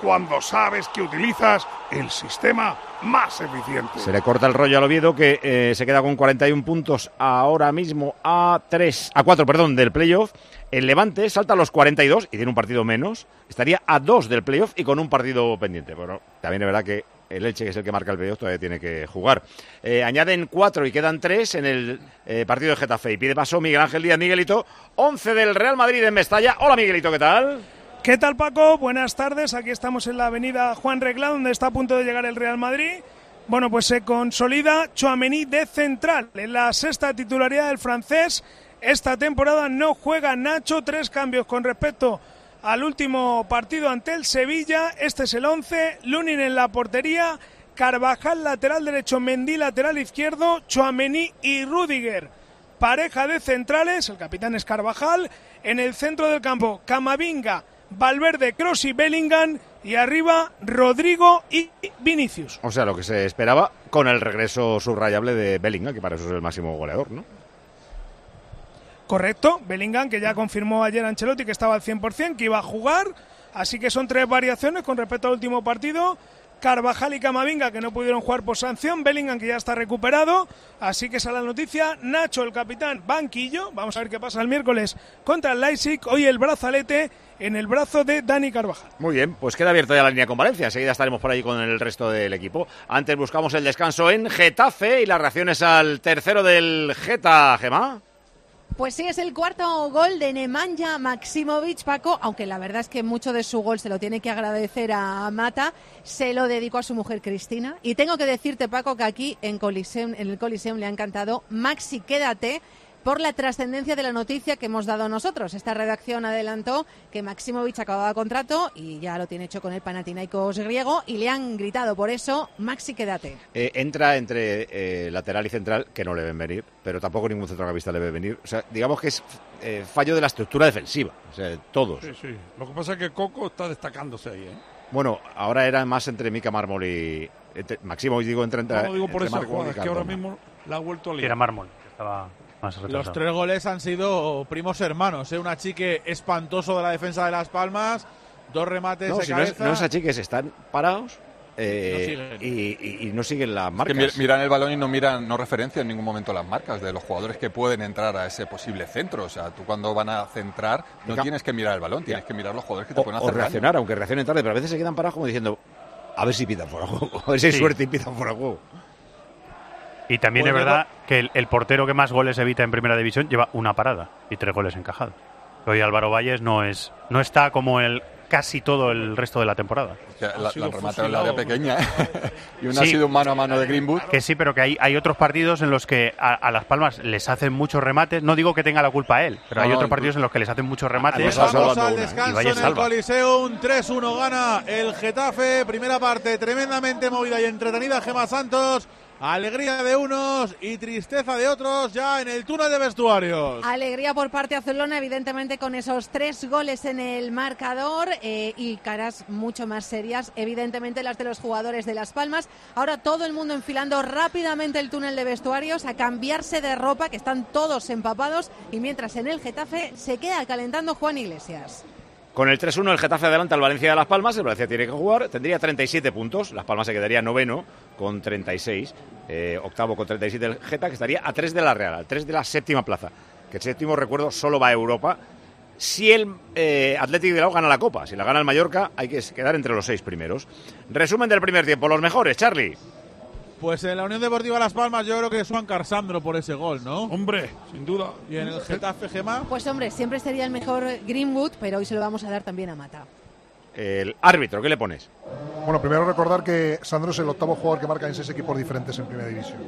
cuando sabes que utilizas el sistema más eficiente. Se le corta el rollo al Oviedo que eh, se queda con 41 puntos ahora mismo a 3, a 4, perdón, del playoff. El Levante salta a los 42 y tiene un partido menos. Estaría a 2 del playoff y con un partido pendiente. Bueno, también es verdad que el Elche, que es el que marca el playoff, todavía tiene que jugar. Eh, añaden 4 y quedan 3 en el eh, partido de Getafe. Y pide paso Miguel Ángel Díaz Miguelito, 11 del Real Madrid en Mestalla. Hola Miguelito, ¿qué tal? ¿Qué tal Paco? Buenas tardes. Aquí estamos en la avenida Juan Regla, donde está a punto de llegar el Real Madrid. Bueno, pues se consolida Chouameni de central en la sexta titularidad del francés. Esta temporada no juega Nacho, tres cambios con respecto al último partido ante el Sevilla. Este es el 11, Lunin en la portería, Carvajal lateral derecho, Mendy lateral izquierdo, Chouameni y Rudiger pareja de centrales, el capitán es Carvajal, en el centro del campo Camavinga, Valverde, Cross y Bellingham y arriba Rodrigo y Vinicius. O sea, lo que se esperaba con el regreso subrayable de Bellingham, que para eso es el máximo goleador, ¿no? Correcto, Bellingham que ya confirmó ayer Ancelotti que estaba al 100%, que iba a jugar, así que son tres variaciones con respecto al último partido. Carvajal y Camavinga que no pudieron jugar por sanción, Bellingham que ya está recuperado, así que esa es la noticia. Nacho, el capitán, banquillo, vamos a ver qué pasa el miércoles contra el Leipzig, hoy el brazalete en el brazo de Dani Carvajal. Muy bien, pues queda abierta ya la línea con Valencia. Enseguida estaremos por ahí con el resto del equipo. Antes buscamos el descanso en Getafe y las reacciones al tercero del Geta, Gemma. Pues sí, es el cuarto gol de Nemanja Maximovic, Paco, aunque la verdad es que mucho de su gol se lo tiene que agradecer a Mata, se lo dedicó a su mujer Cristina. Y tengo que decirte, Paco, que aquí en, Coliseum, en el Coliseum le ha encantado Maxi, quédate por la trascendencia de la noticia que hemos dado nosotros. Esta redacción adelantó que Maximovic acababa contrato y ya lo tiene hecho con el Panathinaikos griego y le han gritado por eso, Maxi, quédate. Eh, entra entre eh, lateral y central, que no le ven venir, pero tampoco ningún centrocampista le ve venir. O sea, digamos que es eh, fallo de la estructura defensiva. O sea, todos. Sí, sí. Lo que pasa es que Coco está destacándose ahí, ¿eh? Bueno, ahora era más entre Mica Mármol y. Entre, Máximo, digo, entre. entre No lo digo por esa jugada, es que ahora mismo la ha vuelto a liar. Era mármol, estaba más Los tres goles han sido primos hermanos, ¿eh? Un achique espantoso de la defensa de Las Palmas, dos remates No, de si no es, cabeza. no es achiques, están parados eh, y, y- y no siguen las Es que marcas. mir- miran el balón y no miran, no referencian en ningún momento las marcas de los jugadores que pueden entrar a ese posible centro. O sea, tú cuando van a centrar no tienes que mirar el balón, tienes que mirar los jugadores que te pueden o hacer daño. reaccionar, aunque reaccionen tarde, pero a veces se quedan parados como diciendo, a ver si pitan fuera juego, [laughs] a ver si hay Sí. suerte y pitan fuera juego. Y también Pues es verdad que el, el portero que más goles evita en primera división lleva una parada y tres goles encajados. Hoy Álvaro Valles no es no está como el casi todo el resto de la temporada. Que la, la remata en el área pequeña [laughs] y una ha Sí. sido un mano a mano de Greenwood. Que sí, pero que hay, hay otros partidos en los que a, a Las Palmas les hacen muchos remates. No digo que tenga la culpa él, pero No, hay no, otros partidos en los que les hacen muchos remates. Vamos al y descanso en el. Coliseum. 3-1 gana el Getafe. Primera parte tremendamente movida y entretenida. Gema Santos. Alegría de unos y tristeza de otros ya en el túnel de vestuarios. Alegría por parte azulona, evidentemente con esos tres goles en el marcador eh, y caras mucho más serias, evidentemente las de los jugadores de Las Palmas. Ahora todo el mundo enfilando rápidamente el túnel de vestuarios a cambiarse de ropa, que están todos empapados y mientras en el Getafe se queda calentando Juan Iglesias. Con el 3-1 el Getafe adelanta al Valencia de Las Palmas, el Valencia tiene que jugar, tendría 37 puntos, Las Palmas se quedaría noveno con 36, eh, octavo con 37 el Geta, que estaría a 3 de la Real, al 3 de la séptima plaza, que el séptimo, recuerdo, solo va a Europa. Si el eh, Atlético de Bilbao gana la Copa, si la gana el Mallorca, hay que quedar entre los seis primeros. Resumen del primer tiempo, los mejores, Charlie. Pues en la Unión Deportiva Las Palmas yo creo que es Juan Carsandro por ese gol, ¿no? Hombre, sin duda. Y en el Getafe Gema. Pues hombre, siempre sería el mejor Greenwood, pero hoy se lo vamos a dar también a Mata. El árbitro, ¿qué le pones? Bueno, primero recordar que Sandro es el octavo jugador que marca en seis equipos diferentes en Primera División.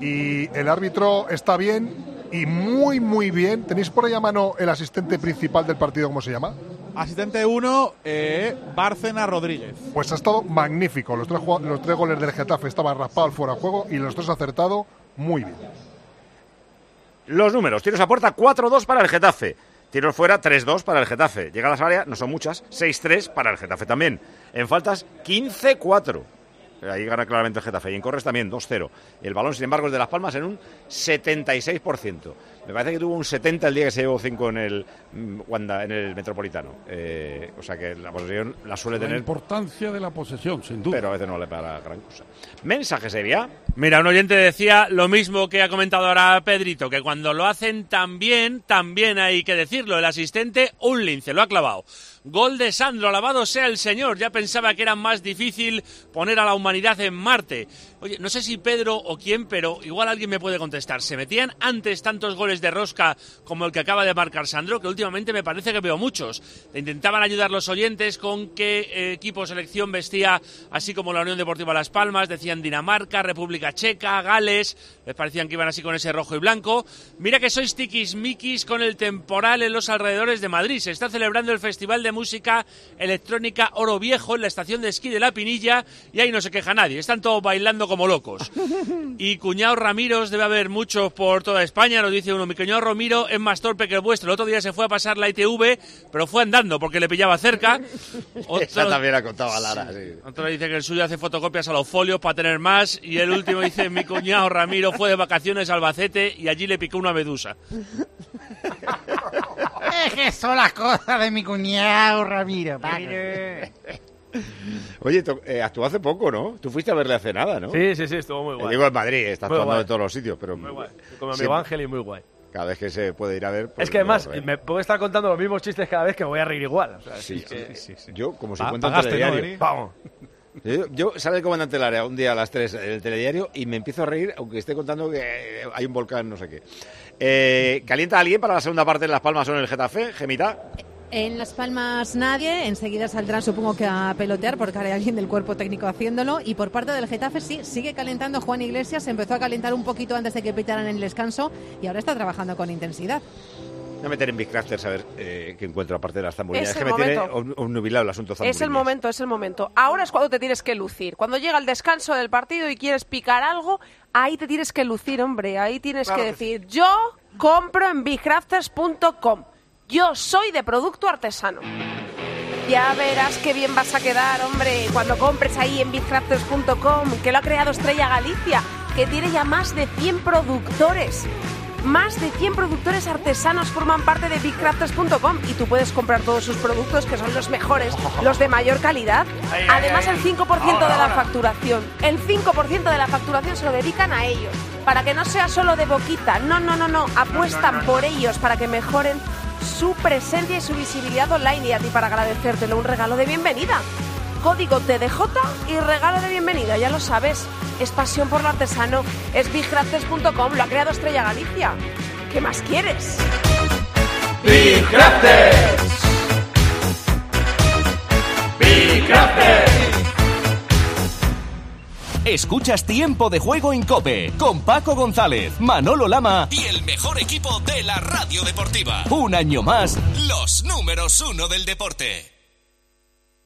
Y el árbitro está bien y muy, muy bien. ¿Tenéis por ahí a mano el asistente principal del partido, cómo se llama? Asistente 1, eh, Bárcena Rodríguez. Pues ha estado magnífico. Los tres, los tres goles del Getafe estaban raspados fuera de juego y los tres ha acertado muy bien. Los números. Tiros a puerta 4-2 para el Getafe. Tiros fuera 3-2 para el Getafe. Llegadas al área, no son muchas, 6-3 para el Getafe también. En faltas, 15-4. Ahí gana claramente el Getafe. Y en corres también, 2-0. El balón, sin embargo, es de Las Palmas en un 76%. Me parece que tuvo un 70 el día que se llevó 5 en el mm, Wanda, en el Metropolitano. Eh, o sea que la posesión la suele La tener, importancia de la posesión, sin duda. pero a veces no le para gran cosa. Mensaje sería. Mira, un oyente decía lo mismo que ha comentado ahora Pedrito, que cuando lo hacen tan bien, también hay que decirlo. El asistente, un lince, lo ha clavado. Gol de Sandro, alabado sea el Señor. Ya pensaba que era más difícil poner a la humanidad en Marte. Oye, no sé si Pedro o quién, pero igual alguien me puede contestar. ¿Se metían antes tantos goles de rosca como el que acaba de marcar Sandro? Que últimamente me parece que veo muchos. Intentaban ayudar los oyentes con qué eh, equipo selección vestía, así como la Unión Deportiva Las Palmas. Decían Dinamarca, República Checa, Gales. Les parecían que iban así con ese rojo y blanco. Mira que sois tiquismiquis con el temporal en los alrededores de Madrid. Se está celebrando el Festival de Música Electrónica Oro Viejo en la estación de esquí de La Pinilla y ahí no se queja nadie. Están todos bailando como locos. Y cuñado Ramiros debe haber muchos por toda España, nos dice uno. Mi cuñado Ramiro es más torpe que el vuestro. El otro día se fue a pasar la ITV, pero fue andando porque le pillaba cerca. [laughs] Esa también ha contado a Lara. sí. Otro dice que el suyo hace fotocopias a los folios para tener más. Y el último dice, mi cuñado Ramiro fue de vacaciones a Albacete y allí le picó una medusa. [laughs] Es que son las cosas de mi cuñado, Ramiro. [laughs] [laughs] Oye, eh, actuó hace poco, ¿no? Tú fuiste a verle hace nada, ¿no? Sí, sí, sí, estuvo muy Te guay. digo en Madrid, está Muy actuando guay. en todos los sitios, pero... Muy guay. Con mi amigo Ángel y muy guay. Cada vez que se puede ir a ver... pues es que además a me puedo estar contando los mismos chistes cada vez que me voy a reír igual. O sea, Sí, es que- sí, Yo, como si cuento un ¿no, telediario. Vamos. Yo, yo sale el comandante Lara un día a las 3 en el telediario y me empiezo a reír, aunque esté contando que eh, hay un volcán, no sé qué. Eh, ¿Calienta alguien para la segunda parte de Las Palmas o en el Getafe? Gemita. En Las Palmas nadie, enseguida saldrán supongo que a pelotear porque hay alguien del cuerpo técnico haciéndolo y por parte del Getafe sí, sigue calentando Juan Iglesias, empezó a calentar un poquito antes de que pitaran el descanso y ahora está trabajando con intensidad. Voy a meter en Big Crafters a ver eh, qué encuentro aparte de las zamburiñas. Es que el me tiene momento. un, un nubilado el asunto Es el momento, es el momento. Ahora es cuando te tienes que lucir. Cuando llega el descanso del partido y quieres picar algo, ahí te tienes que lucir, hombre. Ahí tienes Claro que que decir, yo compro en bigcrafters.com. Yo soy de producto artesano. Ya verás qué bien vas a quedar, hombre, cuando compres ahí en bigcrafters.com, que lo ha creado Estrella Galicia, que tiene ya más de 100 productores. Más de 100 productores artesanos forman parte de bigcrafters.com y tú puedes comprar todos sus productos que son los mejores, los de mayor calidad. Además, el 5% Ahora, de la facturación, el 5% de la facturación se lo dedican a ellos, para que no sea solo de boquita. No, no, no, no, apuestan por ellos para que mejoren su presencia y su visibilidad online y a ti para agradecértelo un regalo de bienvenida. Código TDJ y regalo de bienvenida, ya lo sabes. Es pasión por lo artesano, es bigcrafters.com, lo ha creado Estrella Galicia. ¿Qué más quieres? Big Escuchas Tiempo de Juego en Cope con Paco González, Manolo Lama y el mejor equipo de la radio deportiva. Un año más, los números uno del deporte.